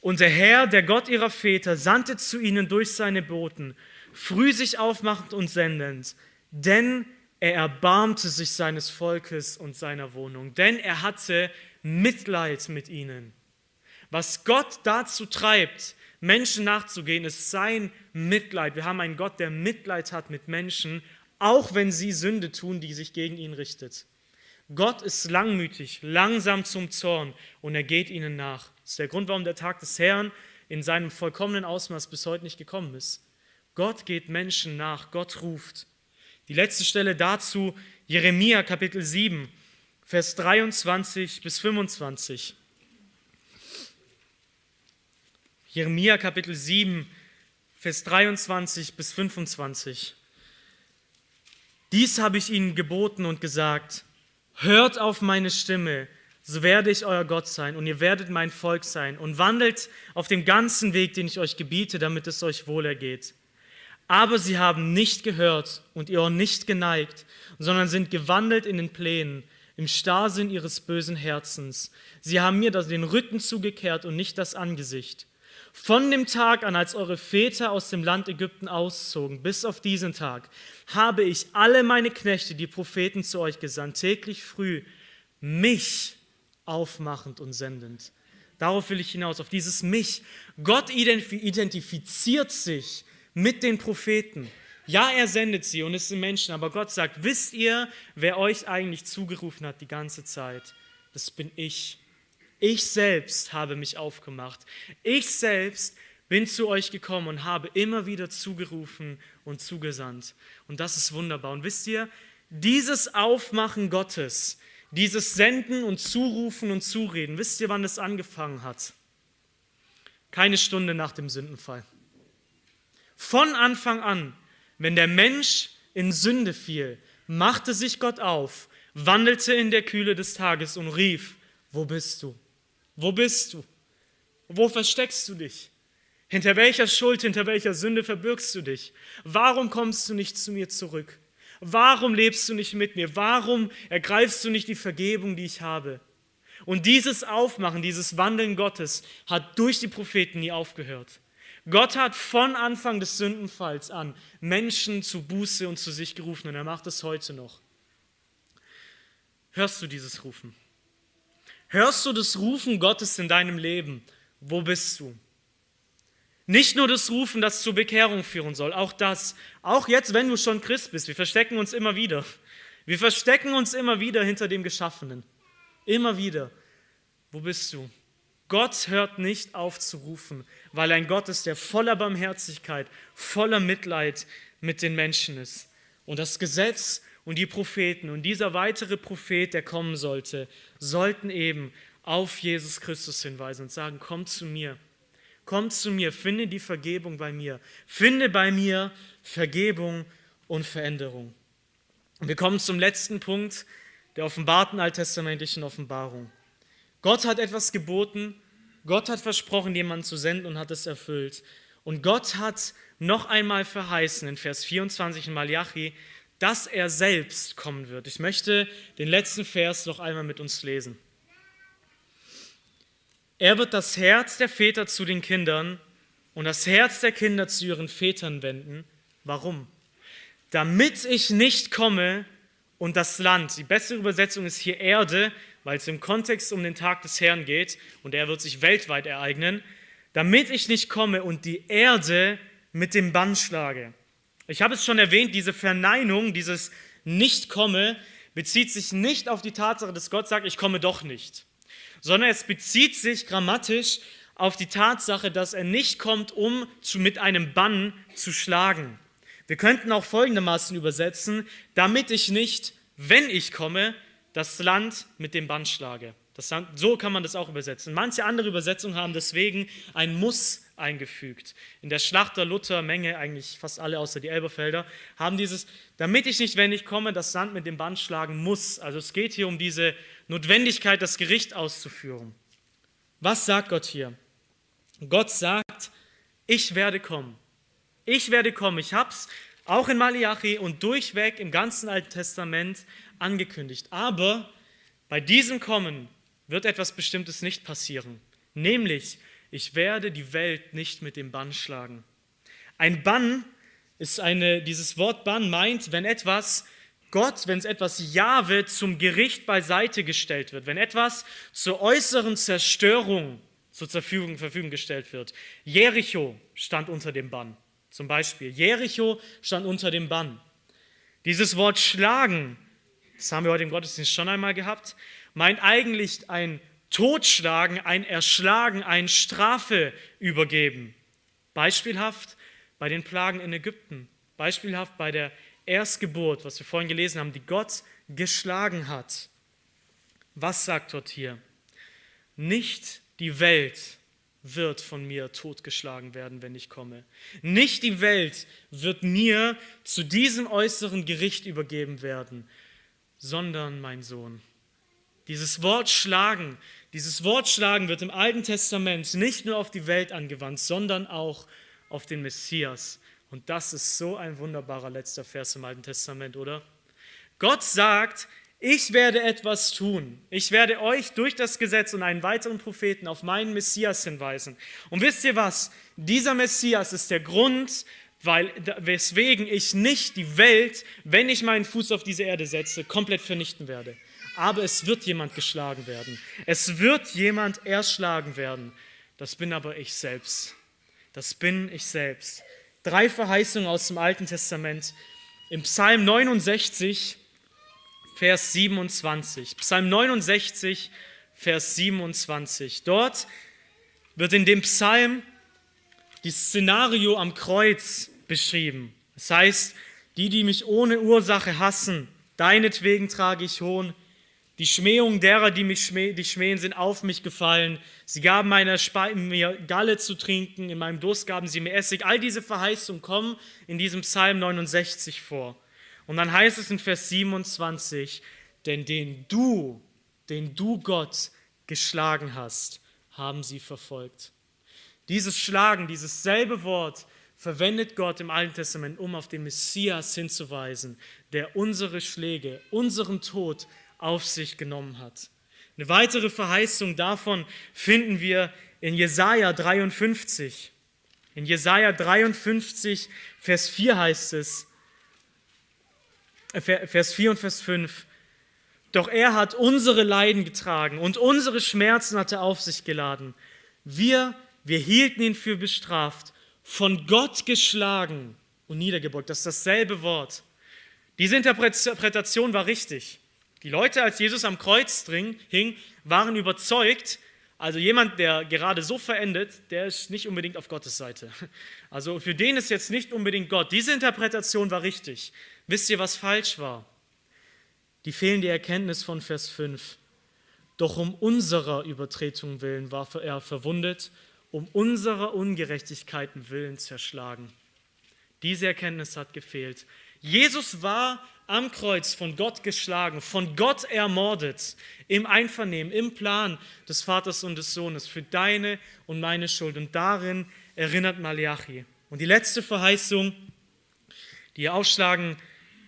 Und der Herr, der Gott ihrer Väter, sandte zu ihnen durch seine Boten, früh sich aufmachend und sendend, denn er erbarmte sich seines Volkes und seiner Wohnung, denn er hatte Mitleid mit ihnen. Was Gott dazu treibt, Menschen nachzugehen, ist sein Mitleid. Wir haben einen Gott, der Mitleid hat mit Menschen auch wenn sie Sünde tun, die sich gegen ihn richtet. Gott ist langmütig, langsam zum Zorn und er geht ihnen nach. Das ist der Grund, warum der Tag des Herrn in seinem vollkommenen Ausmaß bis heute nicht gekommen ist. Gott geht Menschen nach, Gott ruft. Die letzte Stelle dazu, Jeremia Kapitel 7, Vers 23 bis 25. Jeremia Kapitel 7, Vers 23 bis 25. Dies habe ich ihnen geboten und gesagt, hört auf meine Stimme, so werde ich euer Gott sein und ihr werdet mein Volk sein und wandelt auf dem ganzen Weg, den ich euch gebiete, damit es euch wohlergeht. Aber sie haben nicht gehört und ihr Ohr nicht geneigt, sondern sind gewandelt in den Plänen, im Starrsinn ihres bösen Herzens. Sie haben mir den Rücken zugekehrt und nicht das Angesicht. Von dem Tag an, als eure Väter aus dem Land Ägypten auszogen, bis auf diesen Tag, habe ich alle meine Knechte, die Propheten, zu euch gesandt, täglich früh, mich aufmachend und sendend. Darauf will ich hinaus, auf dieses mich. Gott identifiziert sich mit den Propheten. Ja, er sendet sie und es sind Menschen, aber Gott sagt, wisst ihr, wer euch eigentlich zugerufen hat die ganze Zeit? Das bin ich. Ich selbst habe mich aufgemacht. Ich selbst bin zu euch gekommen und habe immer wieder zugerufen und zugesandt. Und das ist wunderbar. Und wisst ihr, dieses Aufmachen Gottes, dieses Senden und Zurufen und Zureden, wisst ihr, wann es angefangen hat? Keine Stunde nach dem Sündenfall. Von Anfang an, wenn der Mensch in Sünde fiel, machte sich Gott auf, wandelte in der Kühle des Tages und rief, wo bist du? Wo bist du? Wo versteckst du dich? Hinter welcher Schuld, hinter welcher Sünde verbirgst du dich? Warum kommst du nicht zu mir zurück? Warum lebst du nicht mit mir? Warum ergreifst du nicht die Vergebung, die ich habe? Und dieses Aufmachen, dieses Wandeln Gottes hat durch die Propheten nie aufgehört. Gott hat von Anfang des Sündenfalls an Menschen zu Buße und zu sich gerufen und er macht es heute noch. Hörst du dieses Rufen? Hörst du das Rufen Gottes in deinem Leben? Wo bist du? Nicht nur das Rufen, das zur Bekehrung führen soll, auch das, auch jetzt, wenn du schon Christ bist, wir verstecken uns immer wieder. Wir verstecken uns immer wieder hinter dem Geschaffenen. Immer wieder. Wo bist du? Gott hört nicht auf zu rufen, weil ein Gott ist, der voller Barmherzigkeit, voller Mitleid mit den Menschen ist. Und das Gesetz und die Propheten und dieser weitere Prophet, der kommen sollte, sollten eben auf Jesus Christus hinweisen und sagen, komm zu mir, komm zu mir, finde die Vergebung bei mir, finde bei mir Vergebung und Veränderung. Und wir kommen zum letzten Punkt der offenbarten alttestamentlichen Offenbarung. Gott hat etwas geboten, Gott hat versprochen, jemanden zu senden und hat es erfüllt. Und Gott hat noch einmal verheißen in Vers 24 in Malachi, dass er selbst kommen wird. Ich möchte den letzten Vers noch einmal mit uns lesen. Er wird das Herz der Väter zu den Kindern und das Herz der Kinder zu ihren Vätern wenden. Warum? Damit ich nicht komme und das Land, die bessere Übersetzung ist hier Erde, weil es im Kontext um den Tag des Herrn geht und er wird sich weltweit ereignen, damit ich nicht komme und die Erde mit dem Bann schlage. Ich habe es schon erwähnt, diese Verneinung, dieses Nicht-Komme bezieht sich nicht auf die Tatsache, dass Gott sagt, ich komme doch nicht, sondern es bezieht sich grammatisch auf die Tatsache, dass er nicht kommt, um zu, mit einem Bann zu schlagen. Wir könnten auch folgendermaßen übersetzen, damit ich nicht, wenn ich komme, das Land mit dem Bann schlage. Das, so kann man das auch übersetzen. Manche andere Übersetzungen haben deswegen ein Muss eingefügt. In der Schlachter Luther Menge, eigentlich fast alle außer die Elberfelder, haben dieses, damit ich nicht, wenn ich komme, das Land mit dem Band schlagen muss. Also es geht hier um diese Notwendigkeit, das Gericht auszuführen. Was sagt Gott hier? Gott sagt, ich werde kommen. Ich werde kommen. Ich habe es auch in Malachi und durchweg im ganzen Alten Testament angekündigt. Aber bei diesem Kommen wird etwas Bestimmtes nicht passieren. Nämlich, ich werde die Welt nicht mit dem Bann schlagen. Ein Bann ist eine, dieses Wort Bann meint, wenn etwas Gott, wenn es etwas Jahwe zum Gericht beiseite gestellt wird, wenn etwas zur äußeren Zerstörung zur Verfügung, Verfügung gestellt wird. Jericho stand unter dem Bann, zum Beispiel. Jericho stand unter dem Bann. Dieses Wort schlagen, das haben wir heute im Gottesdienst schon einmal gehabt, meint eigentlich ein Totschlagen, ein Erschlagen, ein Strafe übergeben. Beispielhaft bei den Plagen in Ägypten, beispielhaft bei der Erstgeburt, was wir vorhin gelesen haben, die Gott geschlagen hat. Was sagt dort hier? Nicht die Welt wird von mir totgeschlagen werden, wenn ich komme. Nicht die Welt wird mir zu diesem äußeren Gericht übergeben werden, sondern mein Sohn. Dieses Wort schlagen, dieses Wort schlagen wird im Alten Testament nicht nur auf die Welt angewandt, sondern auch auf den Messias. Und das ist so ein wunderbarer letzter Vers im Alten Testament, oder? Gott sagt, ich werde etwas tun. Ich werde euch durch das Gesetz und einen weiteren Propheten auf meinen Messias hinweisen. Und wisst ihr was? Dieser Messias ist der Grund, weil, weswegen ich nicht die Welt, wenn ich meinen Fuß auf diese Erde setze, komplett vernichten werde aber es wird jemand geschlagen werden. Es wird jemand erschlagen werden. Das bin aber ich selbst. Das bin ich selbst. Drei Verheißungen aus dem Alten Testament. Im Psalm 69, Vers 27. Psalm 69, Vers 27. Dort wird in dem Psalm das Szenario am Kreuz beschrieben. Das heißt, die, die mich ohne Ursache hassen, deinetwegen trage ich Hohn, die Schmähungen derer, die mich schmäh, die schmähen, sind auf mich gefallen. Sie gaben meiner Spe mir Galle zu trinken, in meinem Durst gaben sie mir Essig. All diese Verheißungen kommen in diesem Psalm 69 vor. Und dann heißt es in Vers 27, denn den du, den du Gott geschlagen hast, haben sie verfolgt. Dieses Schlagen, dieses selbe Wort verwendet Gott im Alten Testament, um auf den Messias hinzuweisen, der unsere Schläge, unseren Tod auf sich genommen hat. Eine weitere Verheißung davon finden wir in Jesaja 53. In Jesaja 53, Vers 4 heißt es, äh, Vers 4 und Vers 5, doch er hat unsere Leiden getragen und unsere Schmerzen hat er auf sich geladen. Wir, wir hielten ihn für bestraft, von Gott geschlagen und niedergebeugt. Das ist dasselbe Wort. Diese Interpretation war richtig. Die Leute, als Jesus am Kreuz hing, waren überzeugt, also jemand, der gerade so verendet, der ist nicht unbedingt auf Gottes Seite. Also für den ist jetzt nicht unbedingt Gott. Diese Interpretation war richtig. Wisst ihr, was falsch war? Die fehlende Erkenntnis von Vers 5. Doch um unserer Übertretung willen war er verwundet, um unserer Ungerechtigkeiten willen zerschlagen. Diese Erkenntnis hat gefehlt. Jesus war am Kreuz von Gott geschlagen, von Gott ermordet, im Einvernehmen, im Plan des Vaters und des Sohnes für deine und meine Schuld. Und darin erinnert Malachi. Und die letzte Verheißung, die ihr aufschlagen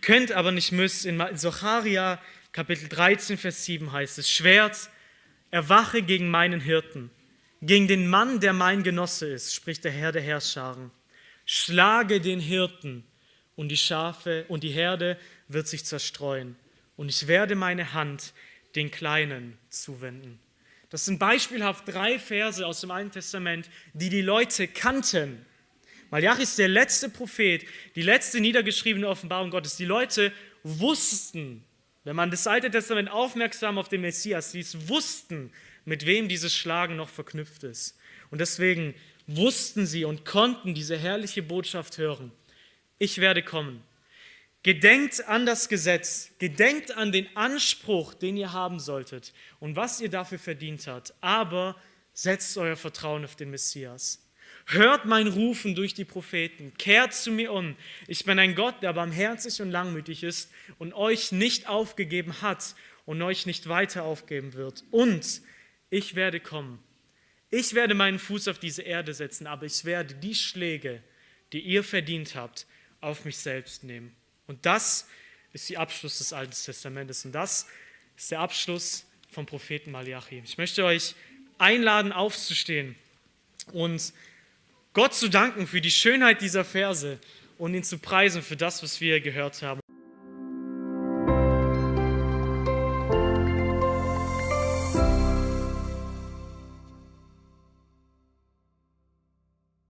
könnt, aber nicht müsst, in Socharia Kapitel 13, Vers 7 heißt es, Schwert, erwache gegen meinen Hirten, gegen den Mann, der mein Genosse ist, spricht der Herr der Herrscharen. Schlage den Hirten und die Schafe und die Herde wird sich zerstreuen. Und ich werde meine Hand den Kleinen zuwenden. Das sind beispielhaft drei Verse aus dem Alten Testament, die die Leute kannten. Malachi ist der letzte Prophet, die letzte niedergeschriebene Offenbarung Gottes. Die Leute wussten, wenn man das Alte Testament aufmerksam auf den Messias liest, wussten, mit wem dieses Schlagen noch verknüpft ist. Und deswegen wussten sie und konnten diese herrliche Botschaft hören ich werde kommen. Gedenkt an das Gesetz, gedenkt an den Anspruch, den ihr haben solltet und was ihr dafür verdient habt, aber setzt euer Vertrauen auf den Messias. Hört mein Rufen durch die Propheten, kehrt zu mir um. Ich bin ein Gott, der barmherzig und langmütig ist und euch nicht aufgegeben hat und euch nicht weiter aufgeben wird. Und ich werde kommen. Ich werde meinen Fuß auf diese Erde setzen, aber ich werde die Schläge, die ihr verdient habt, auf mich selbst nehmen. Und das ist der Abschluss des Alten Testamentes und das ist der Abschluss vom Propheten Malachi. Ich möchte euch einladen, aufzustehen und Gott zu danken für die Schönheit dieser Verse und ihn zu preisen für das, was wir gehört haben.